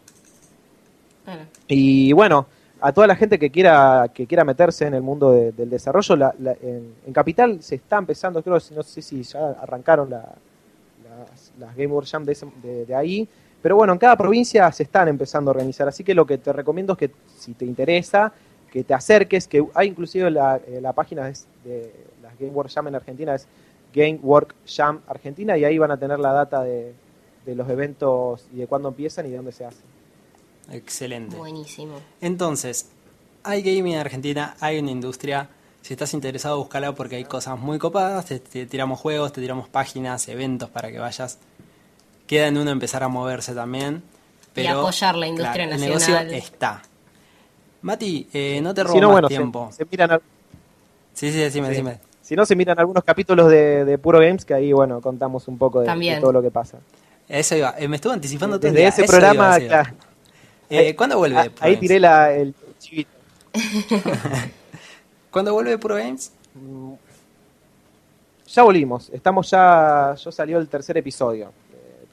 Claro. Y bueno, a toda la gente que quiera que quiera meterse en el mundo de- del desarrollo, la- la- en, en Capital se está empezando, creo, no sé si ya arrancaron la- las, las Game World Jam de, ese- de ahí, pero bueno, en cada provincia se están empezando a organizar, así que lo que te recomiendo es que si te interesa, que te acerques, que hay inclusive la, eh, la página de las Game World Jam en Argentina, es Game Work Jam Argentina, y ahí van a tener la data de, de los eventos y de cuándo empiezan y de dónde se hacen. Excelente. Buenísimo. Entonces, hay gaming en Argentina, hay una industria. Si estás interesado, búscala porque hay cosas muy copadas. Te, te tiramos juegos, te tiramos páginas, eventos para que vayas. Queda en uno empezar a moverse también. Pero, apoyar la industria claro, nacional. El negocio está. Mati, eh, no te robo Si no, más bueno, se- tiempo. Se, miran, al- Sí, sí, decime, Sí. decime. si no, se miran algunos capítulos de, de Puro Games, que ahí, bueno, contamos un poco de, todo lo que pasa. Eso iba. Eh, me estuvo anticipando todo el Desde día. ese Eso programa, claro, Eh, ¿Cuándo vuelve? ah, ahí tiré la, el chivito. [laughs] ¿Cuándo vuelve Puro Games? Ya volvimos, estamos ya, ya salió el tercer episodio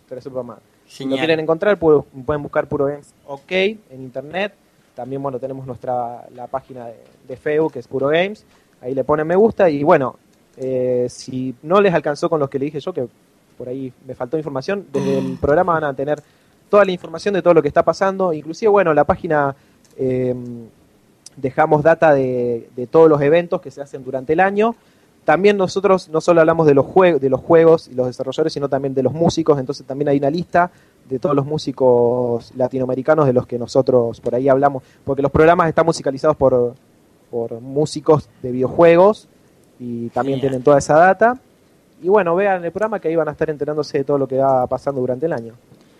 Tercer Superman. Si lo quieren encontrar, pu- pueden buscar Puro Games OK en internet. También, bueno, tenemos nuestra la página de, de Facebook, que es Puro Games. Ahí le ponen me gusta y bueno, eh, si no les alcanzó con los que le dije yo, que por ahí me faltó información, desde el [clears throat] programa van a tener toda la información de todo lo que está pasando. Inclusive, bueno, la página eh, dejamos data de, de todos los eventos que se hacen durante el año. También nosotros no solo hablamos de los, jue- de los juegos y los desarrolladores, sino también de los músicos, entonces también hay una lista de todos los músicos latinoamericanos de los que nosotros por ahí hablamos, porque los programas están musicalizados por, por músicos de videojuegos y también Genial. tienen toda esa data. Y bueno, vean el programa que ahí van a estar enterándose de todo lo que va pasando durante el año.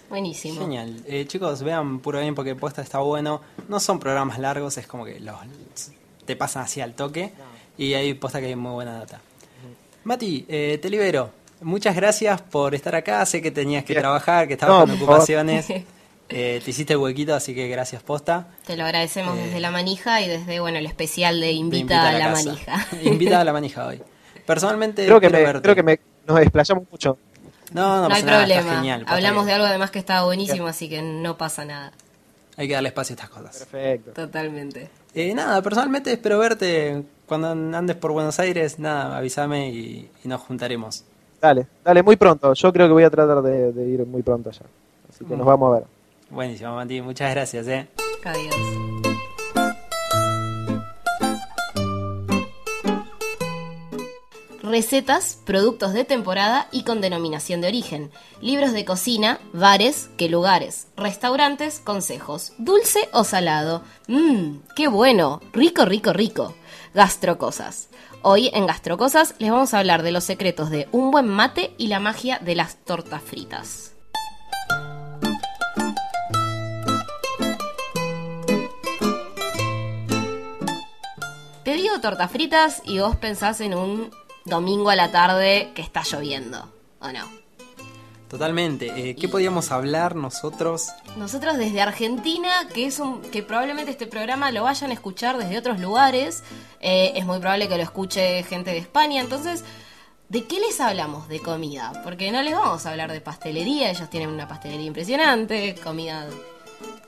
Buenísimo. Genial. Eh, chicos, vean puro bien porque posta está bueno. No son programas largos, es como que los te pasan así al toque. Y ahí posta que hay muy buena data. Mati, eh, te libero. Muchas gracias por estar acá. Sé que tenías que Bien. trabajar, que estabas No, con ocupaciones. [laughs] Eh, te hiciste el huequito, así que gracias posta. Te lo agradecemos Eh, desde la manija y desde bueno el especial de Invita, a la, manija. [laughs] Invita a la manija hoy. Personalmente, Creo que, me, verte. creo que me, nos desplayamos mucho. No, no, No, hay pasa nada, está problema. genial, Hablamos de algo además que estaba buenísimo, así que no pasa nada. Hay que darle espacio a estas cosas. Perfecto. Totalmente. Eh, nada, personalmente espero verte cuando andes por Buenos Aires. Nada, avísame y, y nos juntaremos. Dale, dale, muy pronto. Yo creo que voy a tratar de, de ir muy pronto allá. Así que Mm. nos vamos a ver. Buenísimo, Mati. Muchas gracias, eh. Adiós. Recetas, productos de temporada y con denominación de origen. Libros de cocina, bares, qué lugares. Restaurantes, consejos. Dulce o salado. Mmm, qué bueno. Rico, rico, rico. Gastrocosas. Hoy en Gastrocosas les vamos a hablar de los secretos de un buen mate y la magia de las tortas fritas. Te tortas fritas y vos pensás en un domingo a la tarde que está lloviendo, ¿o no? Totalmente. Eh, ¿Qué podíamos hablar nosotros? Nosotros desde Argentina, que es un que probablemente este programa lo vayan a escuchar desde otros lugares, eh, es muy probable que lo escuche gente de España, entonces, ¿de qué les hablamos? De comida, porque no les vamos a hablar de pastelería, ellos tienen una pastelería impresionante, comida,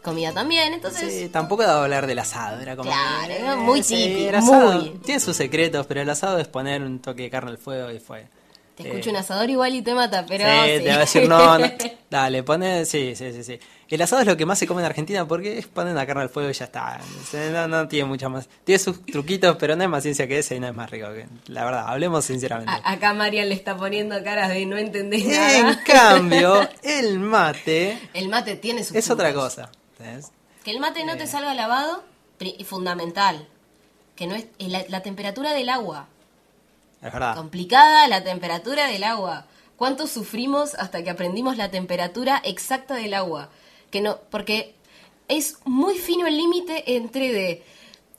comida también, entonces... Sí, tampoco de hablar del asado. Era como Claro, que, ¿no? muy sí, típico, asado muy. Tiene sus secretos, pero el asado es poner un toque de carne al fuego y fue. Te Eh, escucho un asador igual y te mata, pero... sí, sí. te va a decir no, no. [laughs] Dale, pone. Sí, sí, sí, sí. El asado es lo que más se come en Argentina porque es poner una carne al fuego y ya está. No, no tiene mucha más. Tiene sus truquitos, pero no es más ciencia que ese y no es más rico. que- La verdad, hablemos sinceramente. A- acá Marian le está poniendo caras de no entender En nada. [laughs] cambio, el mate El mate tiene su es otra cosa. ¿entendés? Que el mate no Eh. te salga lavado, fundamental. Que no es es la, la temperatura del agua. Es verdad. Complicada la temperatura del agua. ¿Cuánto sufrimos hasta que aprendimos la temperatura exacta del agua? Que no, porque es muy fino el límite entre de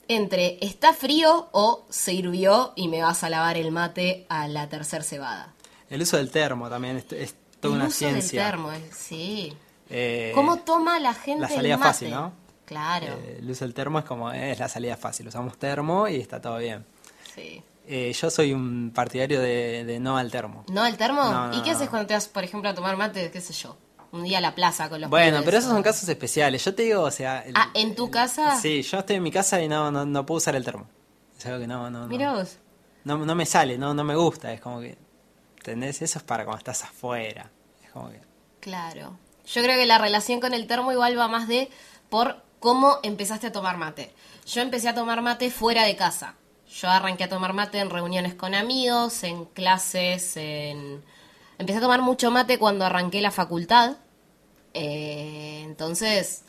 entre está frío o se hirvió y me vas a lavar el mate a la tercer cebada. El uso del termo también es, es toda el una uso ciencia. del termo, eh, sí. Eh, ¿Cómo toma la gente la el salida mate? fácil, ¿no? Claro, eh, el uso del termo es como es la salida fácil. Usamos termo y está todo bien. sí. Eh, yo soy un partidario de, de no al termo. ¿No al termo? No, no, ¿Y qué haces cuando te vas, por ejemplo, a tomar mate, qué sé yo? Un día a la plaza con los Bueno, pero esos son casos especiales. Yo te digo, o sea... el- Ah, ¿en tu casa? Sí, yo estoy en mi casa y no, no, no puedo usar el termo. Es algo que no, no. Mira vos. No, no me sale, no, no me gusta. Es como que... ¿Entendés? Eso es para cuando estás afuera. Es como que... Claro. Yo creo que la relación con el termo igual va más de por cómo empezaste a tomar mate. Yo empecé a tomar mate fuera de casa. Yo arranqué a tomar mate en reuniones con amigos, en clases, en... Empecé a tomar mucho mate cuando arranqué la facultad. Eh, entonces,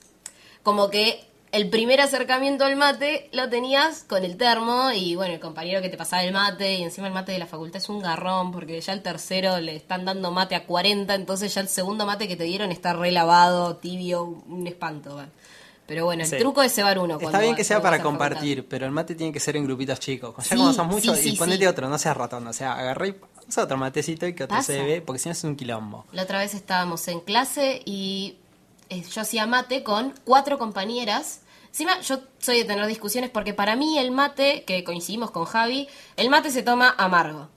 como que el primer acercamiento al mate lo tenías con el termo y bueno, el compañero que te pasaba el mate y encima el mate de la facultad es un garrón porque ya el tercero le están dando mate a 40, entonces ya el segundo mate que te dieron está relavado, tibio, un espanto. va. Pero bueno, el Sí. truco es cebar uno. Está bien que sea para compartir, pero el mate tiene que ser en grupitos chicos. Ya Sí, como son muchos, sí, y ponete sí. otro, no seas ratón. O sea, agarré y usa otro matecito y que otro se ve, porque si no es un quilombo. La otra vez estábamos en clase y eh, yo hacía mate con cuatro compañeras. Encima, yo soy de tener discusiones porque para mí el mate, que coincidimos con Javi, el mate se toma amargo.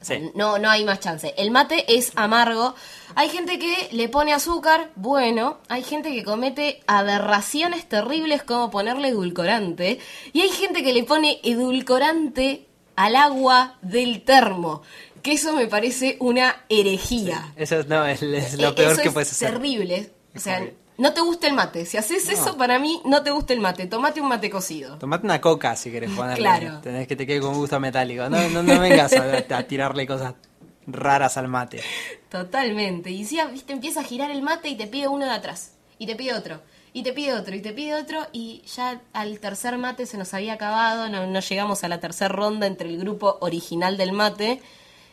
Sí. No, no hay más chance. El mate es amargo. Hay gente que le pone azúcar, bueno. Hay gente que comete aberraciones terribles como ponerle edulcorante. Y hay gente que le pone edulcorante al agua del termo. Que eso me parece una herejía. Eso es, no, es, es lo peor eso que es puedes hacer. terrible. O sea. No te gusta el mate. Si haces eso, para mí no te gusta el mate. Tomate un mate cocido. Tomate una coca si querés ponerle. Claro. Tenés que te quede con gusto metálico. No, no, no vengas a, a tirarle cosas raras al mate. Totalmente. Y si viste, empieza a girar el mate y te pide uno de atrás. Y te pide otro. Y te pide otro. Y te pide otro. Y ya al tercer mate se nos había acabado. No, no llegamos a la tercera ronda entre el grupo original del mate.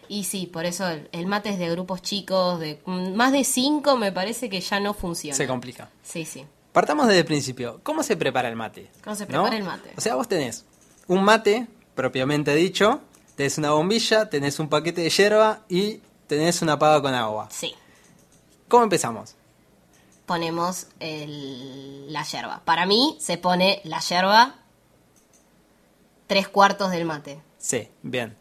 Y sí, por eso el, el mate es de grupos chicos. de mm, Más de cinco me parece que ya no funciona. Se complica. Sí, sí. Partamos desde el principio. ¿Cómo se prepara el mate? ¿Cómo se ¿No? prepara el mate? O sea, vos tenés un mate, propiamente dicho, tenés una bombilla, tenés un paquete de hierba y tenés una pava con agua. Sí. ¿Cómo empezamos? Ponemos el- la yerba. Para mí se pone la yerba tres cuartos del mate. Sí, bien.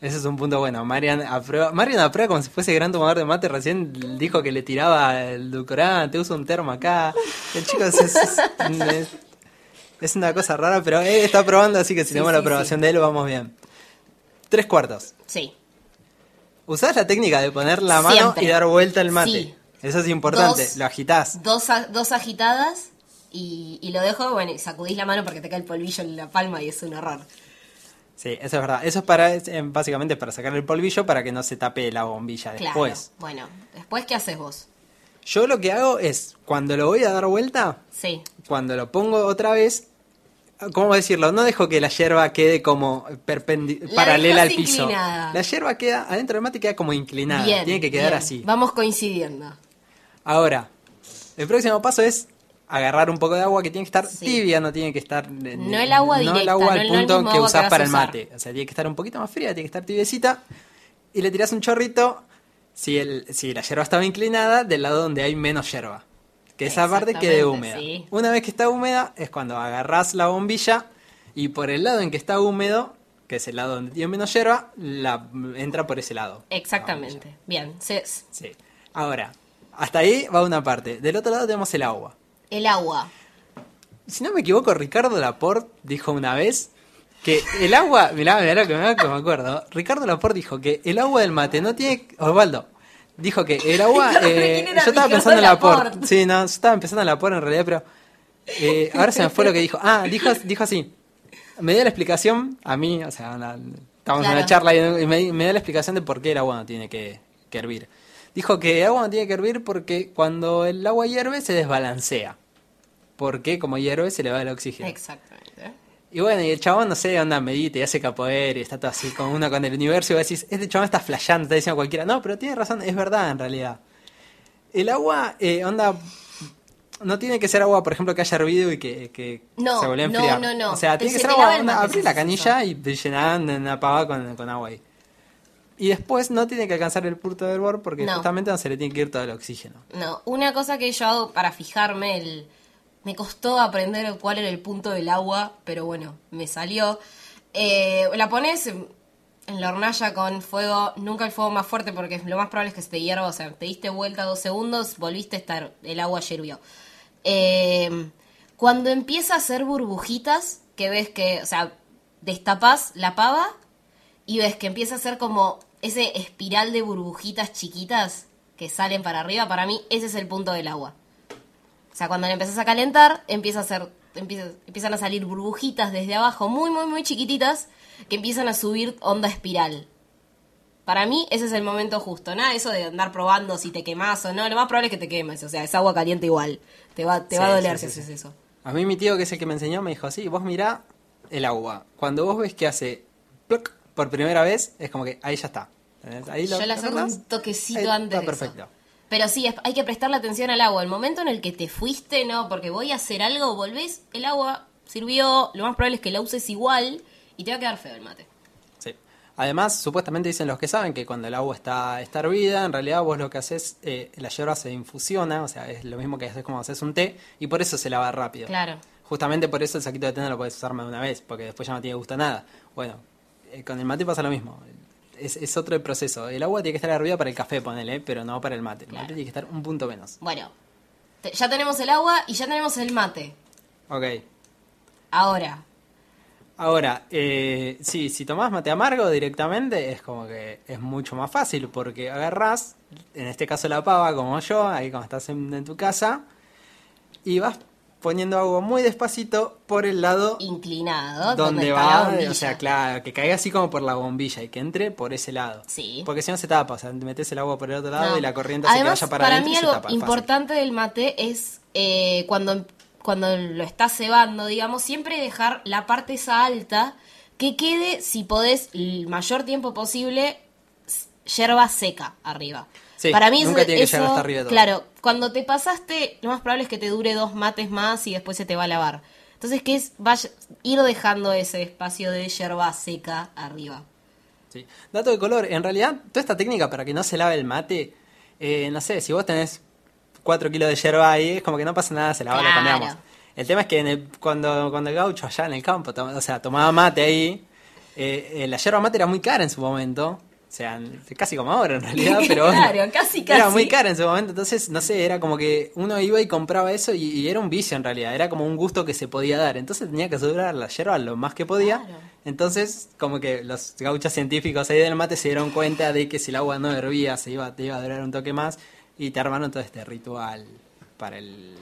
Ese es un punto bueno. Marian aprueba, Marian aprueba como si fuese gran tomador de mate. Recién dijo que le tiraba el edulcorante, usa un termo acá. El chico es, es- es- es una cosa rara, pero él está probando, así que si Sí, tenemos la sí, aprobación de él, vamos bien. Tres cuartos. Sí. Usás la técnica de poner la mano Siempre. y dar vuelta al mate. Sí. Eso es importante. Dos. Lo agitás. Dos, a- dos agitadas y, y lo dejo, bueno, y sacudís la mano porque te cae el polvillo en la palma y es un horror. Sí, eso es verdad. Eso es para es, eh, básicamente para sacar el polvillo para que no se tape la bombilla Claro. después. Bueno, después, ¿qué haces vos? Yo lo que hago es, cuando lo voy a dar vuelta, Sí. cuando lo pongo otra vez, ¿cómo decirlo? No dejo que la hierba quede como La paralela al piso. inclinada. La hierba queda adentro del mate queda como inclinada. Bien. Tiene que quedar bien. así. Vamos coincidiendo. Ahora, el próximo paso es agarrar un poco de agua que tiene que estar Sí. tibia, no tiene que estar... eh, No el agua no el directa, agua no al el- no el punto que agua que usás para el mate. O sea, tiene que estar un poquito más fría, tiene que estar tibiecita. Y le tirás un chorrito si, el, si la hierba estaba inclinada del lado donde hay menos hierba. Que esa parte quede húmeda. sí. Una vez que está húmeda es cuando agarrás la bombilla y por el lado en que está húmedo, que es el lado donde tiene menos hierba, la entra por ese lado. la Exactamente. Bien. Sí. Ahora, hasta ahí va una parte. Del otro lado tenemos el agua. El agua. Si no me equivoco, Ricardo Laporte dijo una vez que el agua. Mirá, mirá lo que me, acuerdo. Ricardo Laporte dijo que el agua del mate no tiene. Osvaldo. Dijo que el agua. [laughs] Eh, ¿quién era yo estaba pensando en Laporte. Sí, no, yo estaba pensando en Laporte en realidad, pero. eh, ahora se me fue lo que dijo. Ah, dijo, dijo así. Me dio la explicación a mí, o sea, una- estábamos en una charla y me, me dio la explicación de por qué el agua no tiene que, que hervir. Dijo que el agua no tiene que hervir porque cuando el agua hierve se desbalancea. Porque como hierve se le va el oxígeno. Exactamente. Y bueno, y el chabón, no sé, onda, medita y hace capoeira y está todo así con uno con el universo y vos decís, este chabón está flasheando, está diciendo cualquiera. No, pero tiene razón, es verdad en realidad. El agua, eh, onda, no tiene que ser agua, por ejemplo, que haya hervido y que, que No, se vuelva a no, enfriar. no, no. O sea, Te- tiene que se ser agua, onda, si la canilla y te llenaban una pava con, con agua ahí. Y después no tiene que alcanzar el punto de hervor porque No. justamente no se le tiene que ir todo el oxígeno. No, una cosa que yo hago para fijarme, el... me costó aprender cuál era el punto del agua, pero bueno, me salió. Eh, la pones en la hornalla con fuego, nunca el fuego más fuerte porque lo más probable es que se te hierva, o sea, te diste vuelta dos segundos, volviste a estar, el agua hirvió. Eh, cuando empieza a hacer burbujitas, que ves que, o sea, destapas la pava y ves que empieza a hacer como ese espiral de burbujitas chiquitas que salen para arriba, para mí ese es el punto del agua. O sea, cuando le empezás a calentar, empieza a hacer, empieza- empiezan a salir burbujitas desde abajo, muy, muy, muy chiquititas, que empiezan a subir onda espiral. Para mí ese es el momento justo, nada eso de andar probando si te quemás o no, lo más probable es que te quemes, o sea, es agua caliente igual, te va, te va a doler sí, si sí, haces eso. A mí mi tío, que es el que me enseñó, me dijo, sí, vos mirá el agua. Cuando vos ves que hace ploc por primera vez, es como que ahí ya está. Ahí lo Yo le hago agarrás, un toquecito ahí antes Está de perfecto. eso. Pero sí, es- hay que prestarle atención al agua. El momento en el que te fuiste, no, porque voy a hacer algo, volvés, el agua sirvió, lo más probable es que la uses igual y te va a quedar feo el mate. Sí. Además, supuestamente dicen los que saben que cuando el agua está, está hervida, en realidad vos lo que haces, eh, la hierba se infusiona, o sea, es lo mismo que haces como haces un té, y por eso se lava rápido. Claro. Justamente por eso el saquito de té no lo puedes usar más de una vez, porque después ya no tiene gusto a nada. Bueno, eh, con el mate pasa lo mismo. Es, es otro el proceso. El agua tiene que estar hervida para el café, ponele, pero no para el mate. El Claro. mate tiene que estar un punto menos. Bueno, te- ya tenemos el agua y ya tenemos el mate. Ok. Ahora, Ahora, eh, sí, si tomás mate amargo directamente es como que es mucho más fácil porque agarrás, en este caso la pava como yo, ahí cuando estás en, en tu casa, y vas poniendo agua muy despacito por el lado Inclinado, donde va, o sea, claro, que caiga así como por la bombilla y que entre por ese lado. Sí. Porque si no se tapa, o sea, metes el agua por el otro lado No. y la corriente Además, que vaya para, adentro mí y se tapa, fácil. importante del mate es eh, cuando, cuando lo estás cebando, digamos, siempre dejar la parte esa alta que quede, si podés, el mayor tiempo posible, yerba seca arriba. Sí, Para mí nunca eso- tiene que llegar hasta arriba de todo. Claro, cuando te pasaste, lo más probable es que te dure dos mates más y después se te va a lavar. Entonces, que es vaya, ir dejando ese espacio de yerba seca arriba. Sí. Dato de color, en realidad, toda esta técnica para que no se lave el mate, eh, no sé, si vos tenés 4 kilos de yerba ahí, es como que no pasa nada, se lava, la Claro. cambiamos. El tema es que en el- cuando, cuando el gaucho allá en el campo, o sea, tomaba mate ahí, eh, eh, la yerba mate era muy cara en su momento, o sea, casi como ahora en realidad, [laughs] pero bueno, Claro, casi, era casi. muy cara en su momento, entonces, no sé, era como que uno iba y compraba eso y, y era un vicio en realidad, era como un gusto que se podía dar, entonces tenía que asegurar la yerba lo más que podía, Claro. entonces como que los gauchos científicos ahí del mate se dieron cuenta de que si el agua no hervía se iba, te iba a durar un toque más y te armaron todo este ritual para el,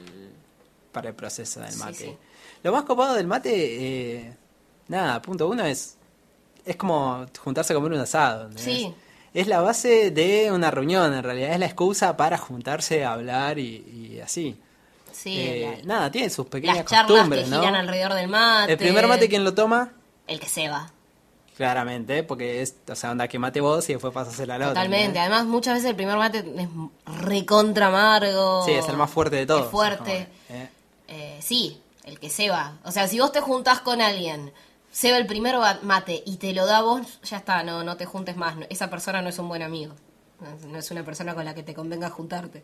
para el proceso del Sí, mate. sí. Lo más copado del mate, eh, nada, punto uno es, es como juntarse a comer un asado. Sí. Es la base de una reunión, en realidad, es la excusa para juntarse a hablar y, y así. Sí, Eh, la- nada, tiene sus pequeñas las charlas que costumbres, ¿no? giran alrededor del mate. El primer mate, ¿quién lo toma? El que se va. Claramente, porque es, o sea, onda que mate vos y después pasas el al otro. Totalmente. Además, muchas veces el primer mate es recontra amargo. Sí, es el más fuerte de todos. Es fuerte. Como, eh, Eh, sí, el que se va. O sea, si vos te juntás con alguien, se va el primer ba- mate y te lo da vos, ya está, no, no te juntes más. No- Esa persona no es un buen amigo. No- es una persona con la que te convenga juntarte.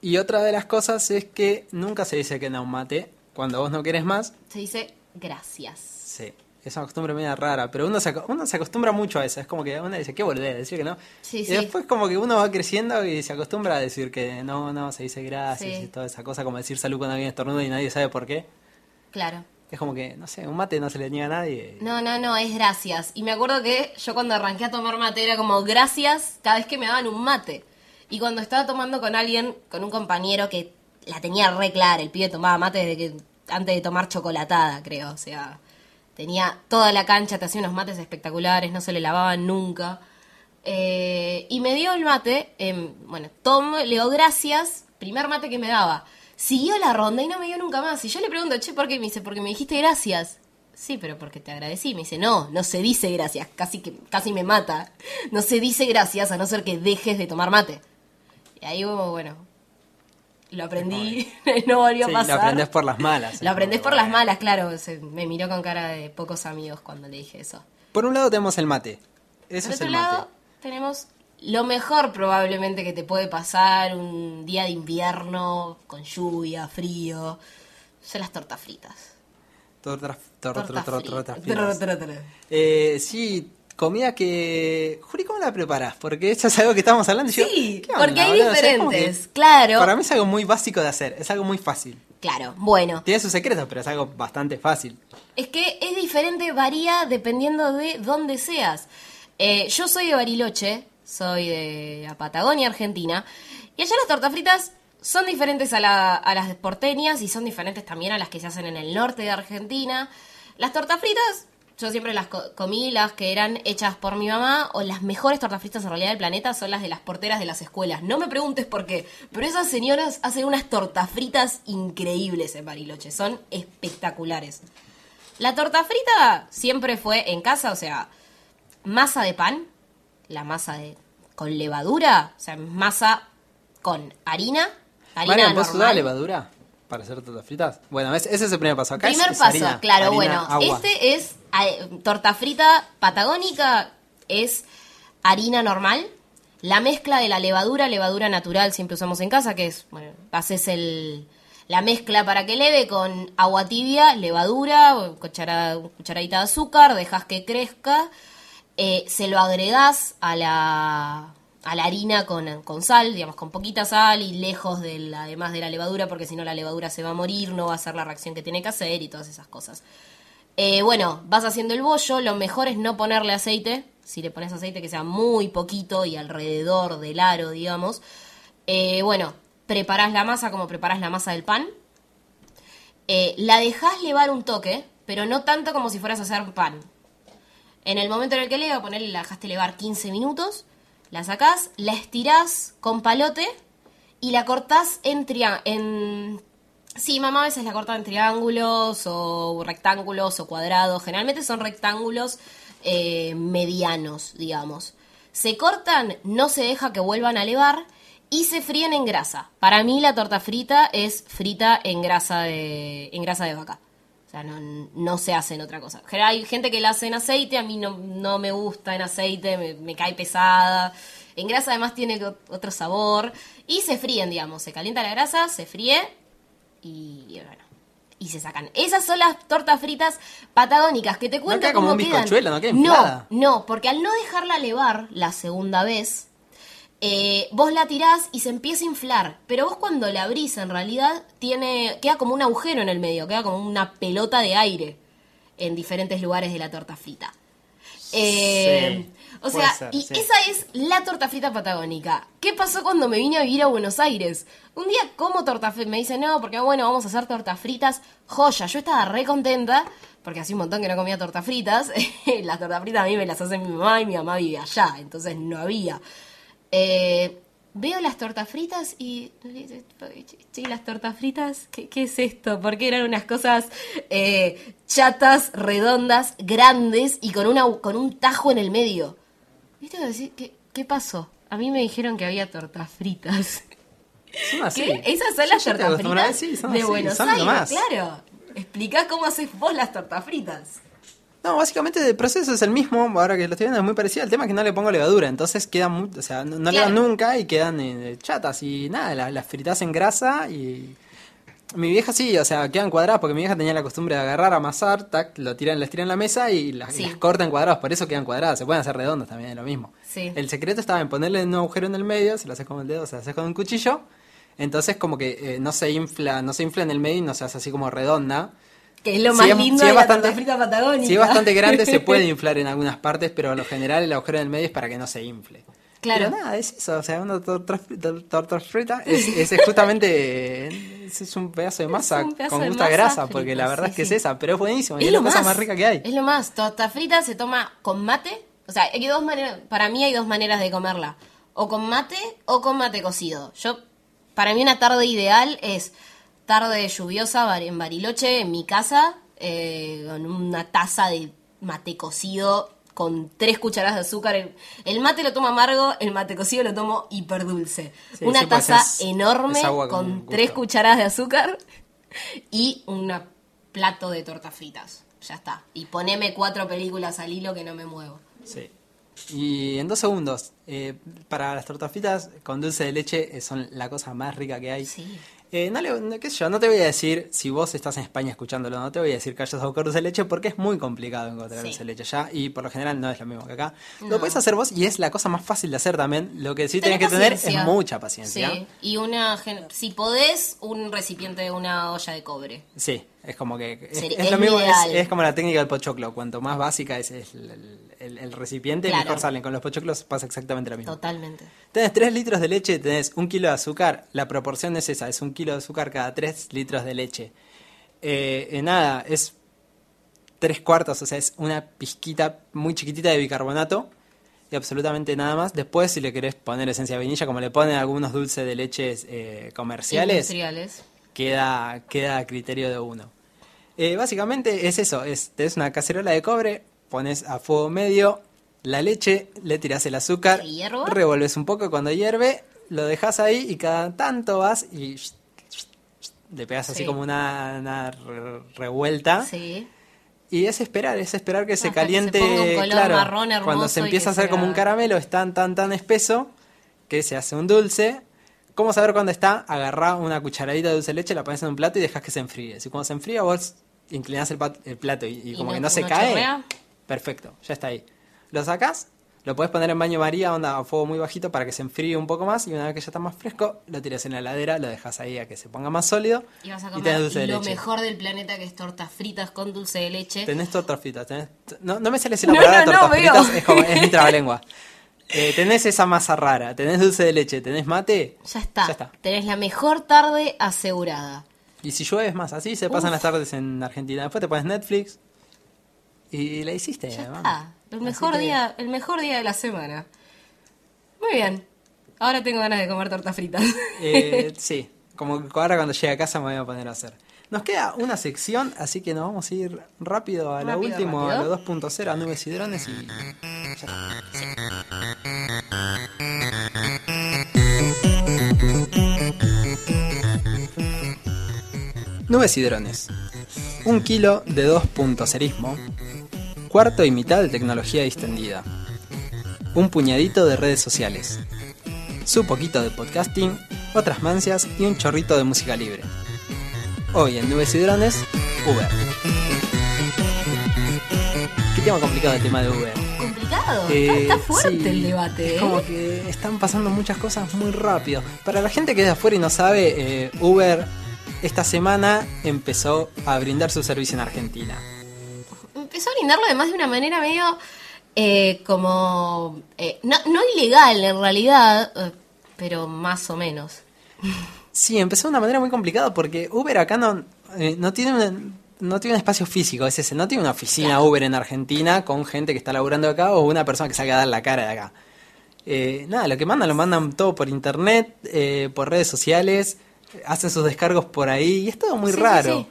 Y otra de las cosas es que nunca se dice que no a mate. Cuando vos no querés más, Se dice gracias. sí. Es una costumbre media rara, pero uno se, uno se acostumbra mucho a eso. Es como que uno dice, qué volver, decir que no. Sí, y sí. después como que uno va creciendo y se acostumbra a decir que no, no, se dice gracias Sí. y toda esa cosa, como decir salud cuando alguien estornuda y nadie sabe por qué. Claro. Es como que, no sé, un mate no se le niega a nadie. No, no, no, es gracias. Y me acuerdo que yo cuando arranqué a tomar mate era como gracias cada vez que me daban un mate. Y cuando estaba tomando con alguien, con un compañero que la tenía re clara, el pibe tomaba mate desde que antes de tomar chocolatada, creo. O sea, tenía toda la cancha, te hacía unos mates espectaculares, no se le lavaban nunca. Eh, y me dio el mate, em, bueno, tomo, le digo gracias, primer mate que me daba. Siguió la ronda y no me dio nunca más. Y yo le pregunto, che, ¿por qué? Me dice, porque me dijiste gracias. Sí, pero porque te agradecí. Me dice, no, no se dice gracias. Casi que casi me mata. No se dice gracias a no ser que dejes de tomar mate. Y ahí, bueno, bueno lo aprendí. [laughs] no volvió Sí, a pasar. lo aprendés por las malas. Lo aprendés por las malas, claro. Se- me miró con cara de pocos amigos cuando le dije eso. Por un lado tenemos el mate. Eso Por es otro el lado, mate. tenemos lo mejor probablemente que te puede pasar un día de invierno con lluvia, frío. Son las tortas fritas. Tortas, fritas. Eh, sí, comida que... Juli, ¿cómo la preparas? Porque esto es algo que estamos hablando. y yo, Sí, ¿qué onda, porque hay boludo? O sea, diferentes, claro. Para mí es algo muy básico de hacer, es algo muy fácil. Claro, bueno. Tiene sus secretos, pero es algo bastante fácil. Es que es diferente, varía dependiendo de dónde seas. Eh, yo soy de Bariloche, soy de Patagonia, Argentina, y allá las tortas fritas son diferentes a, la- a las porteñas y son diferentes también a las que se hacen en el norte de Argentina. Las tortas fritas, yo siempre las co- comí, las que eran hechas por mi mamá, o las mejores tortas fritas en realidad del planeta son las de las porteras de las escuelas. No me preguntes por qué, pero esas señoras hacen unas tortas fritas increíbles en Bariloche, son espectaculares. La torta frita siempre fue en casa, o sea, masa de pan, la masa de con levadura, o sea, masa con harina, harina Marian, ¿vos normal. levadura para hacer tortas fritas? Bueno, ese ese es el primer paso. Acá Primer es paso, harina, claro, harina, bueno, agua. este es torta frita patagónica, es harina normal, la mezcla de la levadura, levadura natural siempre usamos en casa, que es, bueno, haces el, la mezcla para que leve con agua tibia, levadura, o cuchara- cucharadita de azúcar, dejas que crezca, eh, se lo agregás a la, a la harina con, con sal, digamos, con poquita sal y lejos de la, además de la levadura, porque si no la levadura se va a morir, no va a hacer la reacción que tiene que hacer y todas esas cosas. Eh, bueno, vas haciendo el bollo, lo mejor es no ponerle aceite, si le pones aceite que sea muy poquito y alrededor del aro, digamos. Eh, bueno, preparás la masa como preparás la masa del pan. La dejás levar un toque, pero no tanto como si fueras a hacer pan. En el momento en el que leva, ponerle, la dejaste levar 15 minutos, la sacás, la estirás con palote y la cortás en, en Sí, mamá a veces la corta en triángulos o rectángulos o cuadrados. Generalmente son rectángulos eh, medianos, digamos. Se cortan, no se deja que vuelvan a levar y se fríen en grasa. Para mí la torta frita es frita en grasa de, en grasa de vaca. Sea, no, no se hace en otra cosa. Hay gente que la hace en aceite, a mí no, no me gusta en aceite, me, me cae pesada. En grasa además tiene ot- otro sabor. Y se fríen, digamos. Se calienta la grasa, se fríe y bueno, y se sacan. Esas son las tortas fritas patagónicas que te cuento queda como cómo un quedan. bizcochuelo, no queda no, porque al no dejarla levar la segunda vez, eh, vos la tirás y se empieza a inflar. Pero vos cuando la abrís, en realidad, tiene, queda como un agujero en el medio, queda como una pelota de aire en diferentes lugares de la torta frita. Eh, o sea, ser, y sí. esa es la torta frita patagónica. ¿Qué pasó cuando me vine a vivir a Buenos Aires? Un día como torta frita, me dice, no, porque bueno, vamos a hacer tortas fritas. Joya, yo estaba re contenta, porque hace un montón que no comía tortas fritas. [laughs] las tortas fritas a mí me las hace mi mamá y mi mamá vive allá, entonces no había. Eh, veo las tortas fritas y... Las tortas fritas, ¿qué, qué es esto? Porque eran unas cosas eh, chatas, redondas, grandes y con, una, con un tajo en el medio. ¿Viste? Decir, ¿Qué, ¿Qué pasó? A mí me dijeron que había tortas fritas. Son así. ¿Qué? ¿Esas son las tortas fritas sí, son de así, Buenos son Aires? nomás. Claro. Explicá cómo haces vos las tortas fritas. No, básicamente el proceso es el mismo, ahora que lo estoy viendo es muy parecido, el tema es que no le pongo levadura, entonces quedan, muy, o sea, no, no Claro. levan nunca y quedan eh, chatas y nada, la- las fritas en grasa y... Mi vieja sí, o sea, quedan cuadradas porque mi vieja tenía la costumbre de agarrar, amasar, tac, lo tiran, las tiran en la mesa y las, y Sí. las corta en cuadrados, por eso quedan cuadradas, se pueden hacer redondas también, es lo mismo. Sí. El secreto estaba en ponerle un agujero en el medio, si lo haces con el dedo, se lo haces con un cuchillo, entonces como que eh, no se infla, no se infla en el medio y no se hace así como redonda. Que es lo Si más es- lindo si de es la bastante- torta frita patagónica. Si es bastante grande se puede [laughs] inflar en algunas partes, pero a lo general el agujero en el medio es para que no se infle. Claro. Pero nada, es eso, o sea, una torta, fri- torta frita es, es justamente es, es un pedazo de masa pedazo con gusto a grasa, frita, porque la verdad sí, es que sí. es esa, pero es buenísimo, y Es es lo la cosa más, más rica que hay. Es lo más. Torta frita se toma con mate. O sea, hay dos maneras. Para mí hay dos maneras de comerla. O con mate o con mate cocido. Yo, para mí una tarde ideal es tarde lluviosa en Bariloche, en mi casa, eh, con una taza de mate cocido con tres cucharadas de azúcar. El, el mate lo tomo amargo, el mate cocido lo tomo hiperdulce. Sí, una sí, pues taza es- enorme es con tres cucharadas de azúcar y un plato de tortas fritas. Ya está. Y poneme cuatro películas al hilo que no me muevo. Sí. Y en dos segundos, eh, para las tortas fritas con dulce de leche eh, son la cosa más rica que hay. Sí. Eh, no, le, no- qué sé yo, no te voy a decir, si vos estás en España escuchándolo, no te voy a decir que hayas a buscar dulce de leche porque es muy complicado encontrar Sí. dulce de leche allá y por lo general no es lo mismo que acá. No. Lo puedes hacer vos y es la cosa más fácil de hacer también. Lo que sí Tené tenés que tener es mucha paciencia. Sí. Y una, si podés, un recipiente de una olla de cobre. Sí, es como que es, es es lo mismo, es como la técnica del pochoclo. Cuanto más básica es, es el, recipiente, Claro. mejor salen. Con los pochoclos pasa exactamente lo mismo. Totalmente. Tenés 3 litros de leche, tenés un kilo de azúcar. La proporción es esa, es un kilo de azúcar cada 3 litros de leche. Eh, eh, nada, es 3 cuartos, o sea, es una pizquita muy chiquitita de bicarbonato y absolutamente nada más. Después, si le querés poner esencia de vainilla, como le ponen algunos dulces de leches eh, comerciales, queda, queda a criterio de uno. Eh, básicamente es eso, es, tenés una cacerola de cobre, pones a fuego medio la leche, le tirás el azúcar, revolves un poco, cuando hierve, lo dejas ahí y cada tanto vas y le pegas así Sí. como una, una re- revuelta. Sí. Y es esperar, es esperar que se Hasta que se caliente, ponga un color claro, marrón hermoso cuando se empieza a hacer como un caramelo, es tan, tan, tan espeso que se hace un dulce. ¿Cómo saber cuándo está? Agarrá una cucharadita de dulce de leche, la pones en un plato y dejas que se enfríe. Si cuando se enfría vos inclinás el, plato y, y Y como no- que no se cae, chorrea. Perfecto, ya está ahí. Lo sacás, lo podés poner en baño María, onda a fuego muy bajito para que se enfríe un poco más y una vez que ya está más fresco, lo tiras en la heladera, lo dejas ahí a que se ponga más sólido Y vas a tenés comer dulce de lo leche. mejor del planeta que es tortas fritas con dulce de leche. Tenés tortas fritas. tenés- No, no me sale si la [laughs] No, palabra no, no, tortas veo. fritas es, como, es mi trabalengua. Eh, tenés esa masa rara, tenés dulce de leche, tenés mate. Ya está. Ya está. Tenés la mejor tarde asegurada. Y si llueves más, así se pasan Uf. las tardes en Argentina. Después te pones Netflix y la hiciste. Ya está. El Así mejor que- día, el mejor día de la semana. Muy bien. Ahora tengo ganas de comer tortas fritas. Eh, [laughs] sí, como que ahora cuando llegue a casa me voy a poner a hacer. Nos queda una sección, así que nos vamos a ir rápido a la Rápido, última, a la 2.0, a nubes y drones y ya está. Nubes y drones. Un kilo de 2.0ismo. Cuarto y mitad de tecnología distendida. Un puñadito de redes sociales. Su poquito de podcasting, otras mancias y un chorrito de música libre. Hoy en Nubes y Drones, Uber. Qué tema complicado el tema de Uber. Complicado. Eh, está, está fuerte sí, el debate. Es ¿eh? como que están pasando muchas cosas muy rápido. Para la gente que es de afuera y no sabe, eh, Uber esta semana empezó a brindar su servicio en Argentina. Empezó a brindarlo además de una manera medio eh, como... eh, no, no ilegal en realidad, eh, pero más o menos. Sí, empezó de una manera muy complicada porque Uber acá no, eh, no tiene una- no tiene un espacio físico, es ese, no tiene una oficina Uber en Argentina con gente que está laburando acá o una persona que salga a dar la cara de acá. Eh, nada, lo que mandan lo mandan todo por internet, eh, por redes sociales, hacen sus descargos por ahí y es todo muy Sí, sí, raro. sí.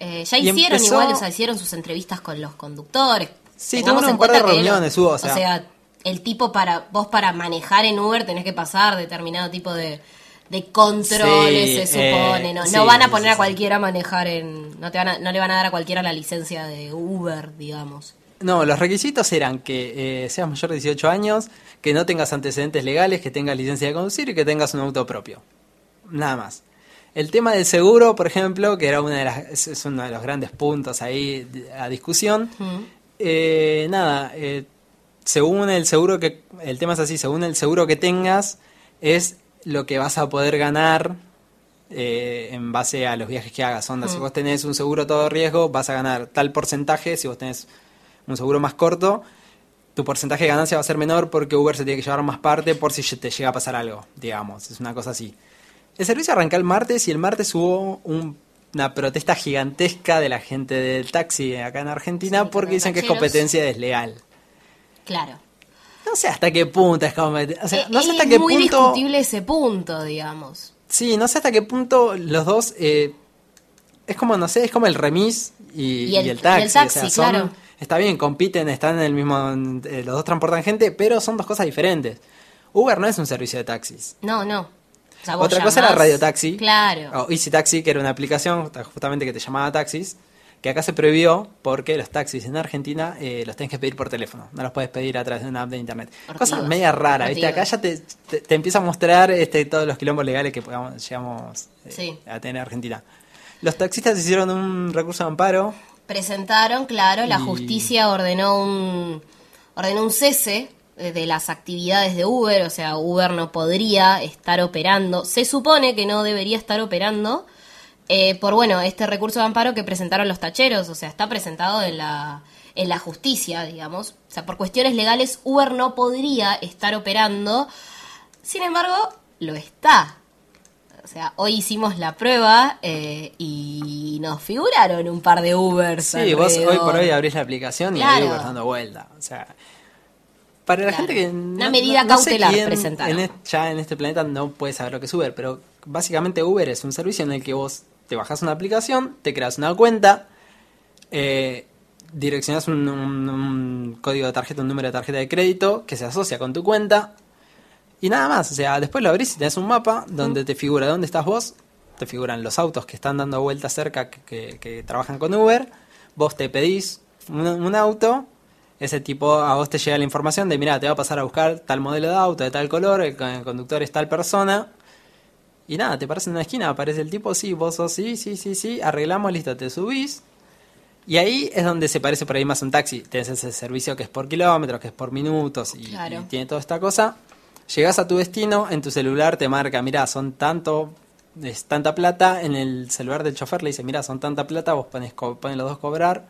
Eh, ya hicieron empezó- igual, o sea, hicieron sus entrevistas con los conductores. Sí, tuvieron un par de reuniones, hubo, o sea- el tipo para, vos para manejar en Uber tenés que pasar determinado tipo de, de controles, Sí, se supone, eh, ¿no? sí, no van a poner sí, a cualquiera a manejar en, no te van a, no le van a dar a cualquiera la licencia de Uber, digamos. No, los requisitos eran que eh, seas mayor de 18 años, que no tengas antecedentes legales, que tengas licencia de conducir y que tengas un auto propio. Nada más. El tema del seguro, por ejemplo, que era una de las, es, uno de los grandes puntos ahí a discusión. eh, nada, eh, según el seguro que, el tema es así, según el seguro que tengas, es lo que vas a poder ganar eh, en base a los viajes que hagas. Onda, si vos tenés un seguro todo riesgo, vas a ganar tal porcentaje. Si vos tenés un seguro más corto, tu porcentaje de ganancia va a ser menor porque Uber se tiene que llevar más parte por si te llega a pasar algo, digamos. Es una cosa así. El servicio arrancó el martes y el martes hubo un- una protesta gigantesca de la gente del taxi acá en Argentina Sí, porque dicen que es competencia desleal. Claro. No sé hasta qué punto es competencia. O sea, Eh, no sé es hasta qué muy punto. discutible ese punto, digamos. Sí, no sé hasta qué punto los dos. eh, es como, no sé, es como el remis y, Y el- y el taxi. y el taxi, o sea, son- claro. Está bien, compiten, están en el mismo. eh, los dos transportan gente, pero son dos cosas diferentes. Uber no es un servicio de taxis. No, no. O sea, vos Otra cosa era Radio Taxi. Claro. O Easy Taxi, que era una aplicación justamente que te llamaba taxis. Que acá se prohibió porque los taxis en Argentina eh, los tenés que pedir por teléfono. No los puedes pedir a través de una app de internet. Cosas Ortivas. media raras, ¿viste? Acá ya te, te, te empieza a mostrar este, todos los quilombos legales que podamos, llegamos eh, Sí. a tener en Argentina. Los taxistas hicieron un recurso de amparo. Presentaron, claro, la Y- justicia ordenó un ordenó un cese de las actividades de Uber, o sea, Uber no podría estar operando, se supone que no debería estar operando eh, por bueno, este recurso de amparo que presentaron los tacheros, o sea, está presentado en la en la justicia, digamos. O sea, por cuestiones legales Uber no podría estar operando. Sin embargo, lo está. O sea, hoy hicimos la prueba eh, y nos figuraron un par de Ubers. Sí, vos hoy por hoy abrís la aplicación y Claro. hay Uber dando vuelta. O sea, para la Claro. gente que. Una no- medida no- no sé cautelar quién presentaron. en ya en este planeta no puede saber lo que es Uber, pero básicamente Uber es un servicio en el que vos te bajas una aplicación, te creas una cuenta, eh, direccionas un, un- un código de tarjeta, un número de tarjeta de crédito que se asocia con tu cuenta y nada más. O sea, después lo abrís y tenés un mapa donde te figura dónde estás vos, te figuran los autos que están dando vueltas cerca que, que- que trabajan con Uber, vos te pedís un, un auto, ese tipo a vos te llega la información de, mira, te va a pasar a buscar tal modelo de auto, de tal color, el, co- el conductor es tal persona. Y nada, te parece en una esquina, aparece el tipo, sí, vos sos sí, sí, sí, sí, arreglamos, listo, te subís. Y ahí es donde se parece por ahí más un taxi. Tienes ese servicio que es por kilómetros, que es por minutos y, Claro. y tiene toda esta cosa. Llegás a tu destino, en tu celular te marca, mira, son tanto, es tanta plata. En el celular del chofer le dice, mira, son tanta plata, vos pones, pones los dos cobrar.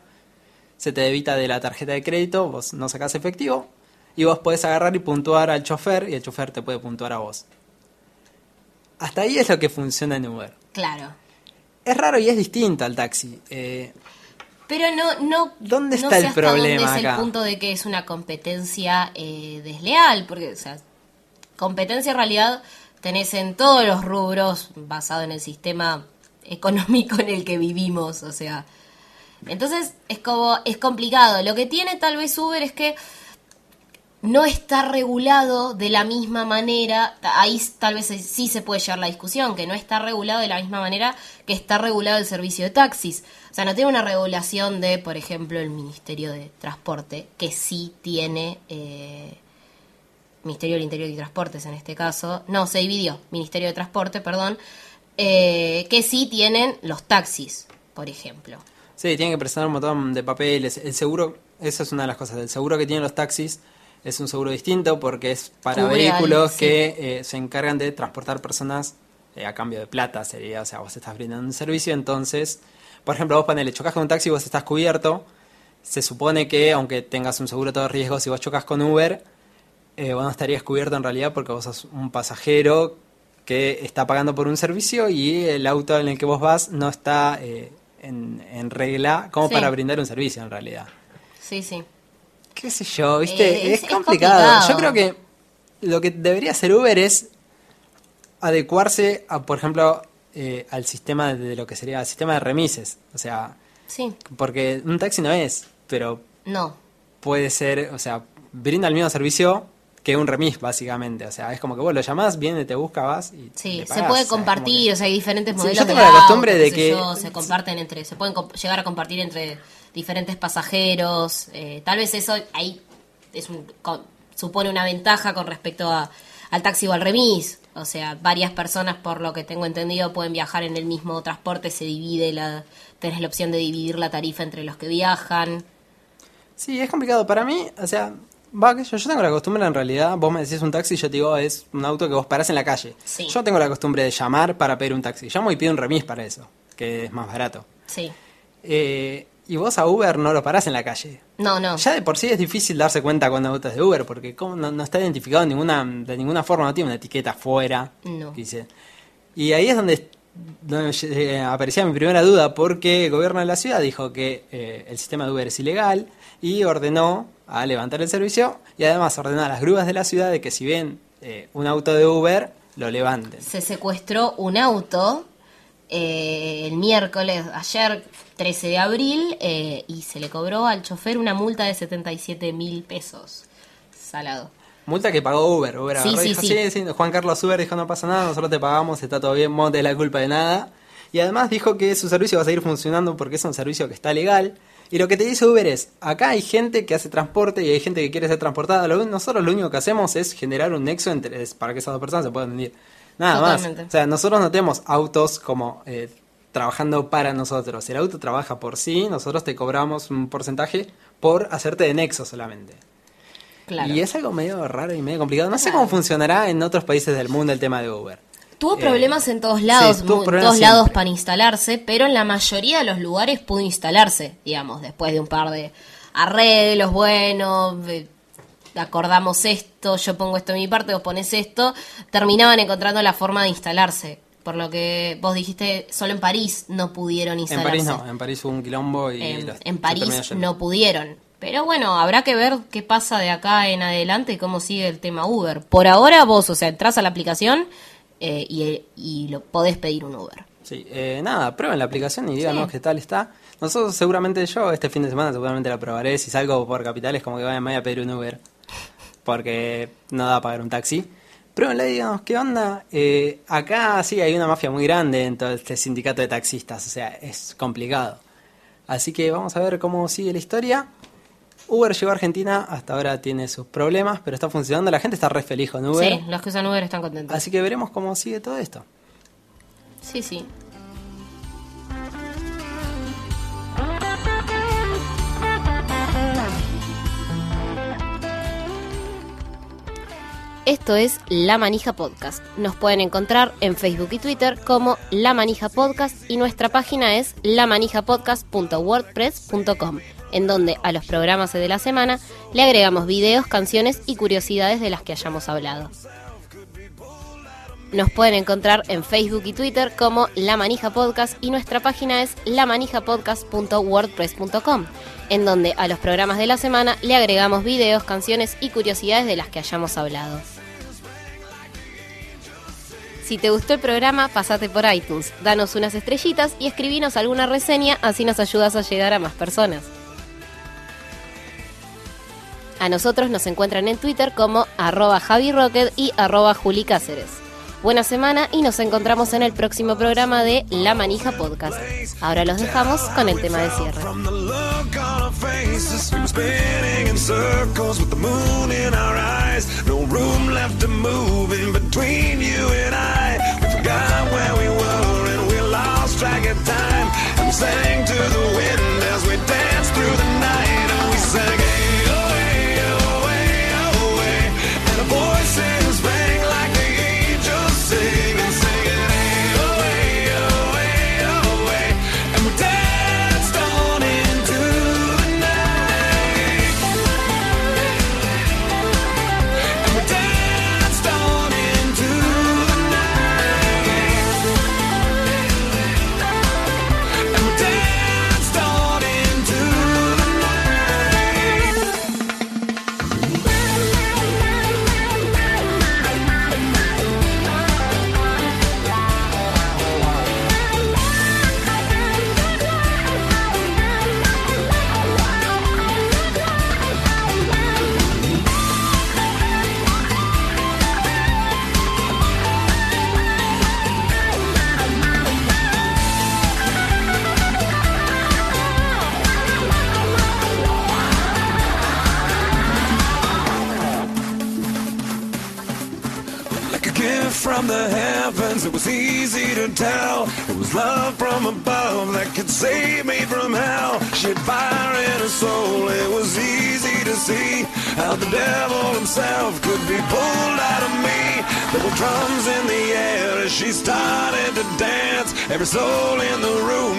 Se te debita de la tarjeta de crédito, vos no sacás efectivo. y vos podés agarrar y puntuar al chofer y el chofer te puede puntuar a vos. Hasta ahí es lo que funciona en Uber. Claro. Es raro y es distinto al taxi. Eh, Pero no, no. ¿Dónde no está sé el hasta problema dónde es acá? el punto de que es una competencia eh, desleal, porque, o sea, competencia en realidad tenés en todos los rubros basado en el sistema económico en el que vivimos, o sea. Entonces es como es complicado. Lo que tiene tal vez Uber es que no está regulado de la misma manera, ahí tal vez sí se puede llevar la discusión, que no está regulado de la misma manera que está regulado el servicio de taxis. O sea, no tiene una regulación de, por ejemplo, el Ministerio de Transporte, que sí tiene, eh, Ministerio del Interior y Transportes en este caso, no, se dividió, Ministerio de Transporte, perdón, eh, que sí tienen los taxis, por ejemplo. Sí, tienen que presentar un montón de papeles. El seguro, esa es una de las cosas. El seguro que tienen los taxis es un seguro distinto porque es para Cubre vehículos sí. que eh, se encargan de transportar personas eh, a cambio de plata, sería. O sea, vos estás brindando un servicio, entonces, por ejemplo, vos ponele, chocas con un taxi y vos estás cubierto. Se supone que, aunque tengas un seguro todo riesgo, si vos chocas con Uber, eh, vos no estarías cubierto en realidad porque vos sos un pasajero que está pagando por un servicio y el auto en el que vos vas no está eh, en, en regla como Sí. para brindar un servicio en realidad. Sí, sí. ¿Qué sé yo? ¿Viste? Eh, es, complicado. Yo creo que lo que debería hacer Uber es adecuarse a, por ejemplo, eh, al sistema de lo que sería el sistema de remises. O sea, Sí, porque un taxi no es, pero no. puede ser, o sea, brinda el mismo servicio que un remis, básicamente. O sea, es como que vos lo llamás, viene, te busca, vas y. Sí, se puede compartir, que- o sea, hay diferentes Sí, modelos yo de tengo la costumbre de que- yo, [laughs] se comparten entre, se pueden llegar a compartir entre diferentes pasajeros. eh, tal vez eso ahí es un, supone una ventaja con respecto a, al taxi o al remis. O sea, varias personas, por lo que tengo entendido, pueden viajar en el mismo transporte, se divide la, tenés la opción de dividir la tarifa entre los que viajan. Sí, es complicado. Para mí, o sea, va que yo, yo tengo la costumbre en realidad, vos me decís un taxi, yo te digo, es un auto que vos parás en la calle. Sí. Yo tengo la costumbre de llamar para pedir un taxi. Llamo y pido un remis para eso, que es más barato. Sí. Eh, y vos a Uber no lo parás en la calle. No, no. Ya de por sí es difícil darse cuenta cuando auto es de Uber, porque como no, no está identificado de ninguna, de ninguna forma, no tiene una etiqueta afuera. No. dice. Y ahí es donde, donde, eh, aparecía mi primera duda, porque el gobierno de la ciudad dijo que eh, el sistema de Uber es ilegal y ordenó a levantar el servicio y además ordenó a las grúas de la ciudad de que si ven eh, un auto de Uber, lo levanten. se secuestró un auto eh, el miércoles, ayer 13 de abril, eh, y se le cobró al chofer una multa de 77 mil pesos. Salado. Multa que pagó Uber. Uber Sí, agarró y sí, dijo, sí. sí, sí, Juan Carlos Uber dijo no pasa nada, nosotros te pagamos, está todo bien, no tenés la culpa de nada. Y además dijo que su servicio va a seguir funcionando porque es un servicio que está legal. Y lo que te dice Uber es, acá hay gente que hace transporte y hay gente que quiere ser transportada. Lo- nosotros lo único que hacemos es generar un nexo entre, para que esas dos personas se puedan unir. Nada Totalmente. más. O sea, nosotros no tenemos autos como eh, trabajando para nosotros. El auto trabaja por sí, nosotros te cobramos un porcentaje por hacerte de nexo solamente. Claro. Y es algo medio raro y medio complicado. No sé cómo funcionará en otros países del mundo el tema de Uber. Tuvo Eh, problemas en todos lados, sí, en todos lados para instalarse, pero en la mayoría de los lugares pudo instalarse, digamos, después de un par de arreglos, bueno, acordamos esto, yo pongo esto de mi parte, vos pones esto, terminaban encontrando la forma de instalarse. Por lo que vos dijiste, solo en París no pudieron En instalarse. París no, en París hubo un quilombo y... En, los- en París no pudieron. Pero bueno, habrá que ver qué pasa de acá en adelante y cómo sigue el tema Uber. Por ahora vos, o sea, entras a la aplicación eh, y, y lo podés pedir un Uber. Sí, eh, nada, prueben la aplicación y díganos Sí. qué tal está. Nosotros seguramente yo este fin de semana seguramente la probaré. Si salgo por capitales como que vaya, me voy a pedir un Uber. Porque no da para pagar un taxi. Pruébenla y díganos qué onda. Eh, acá sí hay una mafia muy grande en todo este sindicato de taxistas. O sea, es complicado. Así que vamos a ver cómo sigue la historia. Uber llegó a Argentina, hasta ahora tiene sus problemas, pero está funcionando. La gente está re feliz con Uber. Sí, los que usan Uber están contentos. Así que veremos cómo sigue todo esto. Sí, sí. Esto es La Manija Podcast. Nos pueden encontrar en Facebook y Twitter como La Manija Podcast y nuestra página es lamanijapodcast.wordpress.com en donde a los programas de la semana le agregamos videos, canciones y curiosidades de las que hayamos hablado. Nos pueden encontrar en Facebook y Twitter como La Manija Podcast y nuestra página es lamanijapodcast.wordpress.com, en donde a los programas de la semana le agregamos videos, canciones y curiosidades de las que hayamos hablado. Si te gustó el programa, pasate por iTunes, danos unas estrellitas y escribinos alguna reseña, así nos ayudas a llegar a más personas. A nosotros nos encuentran en Twitter como arroba javirocket y arroba Juli Cáceres. Buena semana y nos encontramos en el próximo programa de La Manija Podcast. Ahora los dejamos con el tema de cierre. like a soul in the room.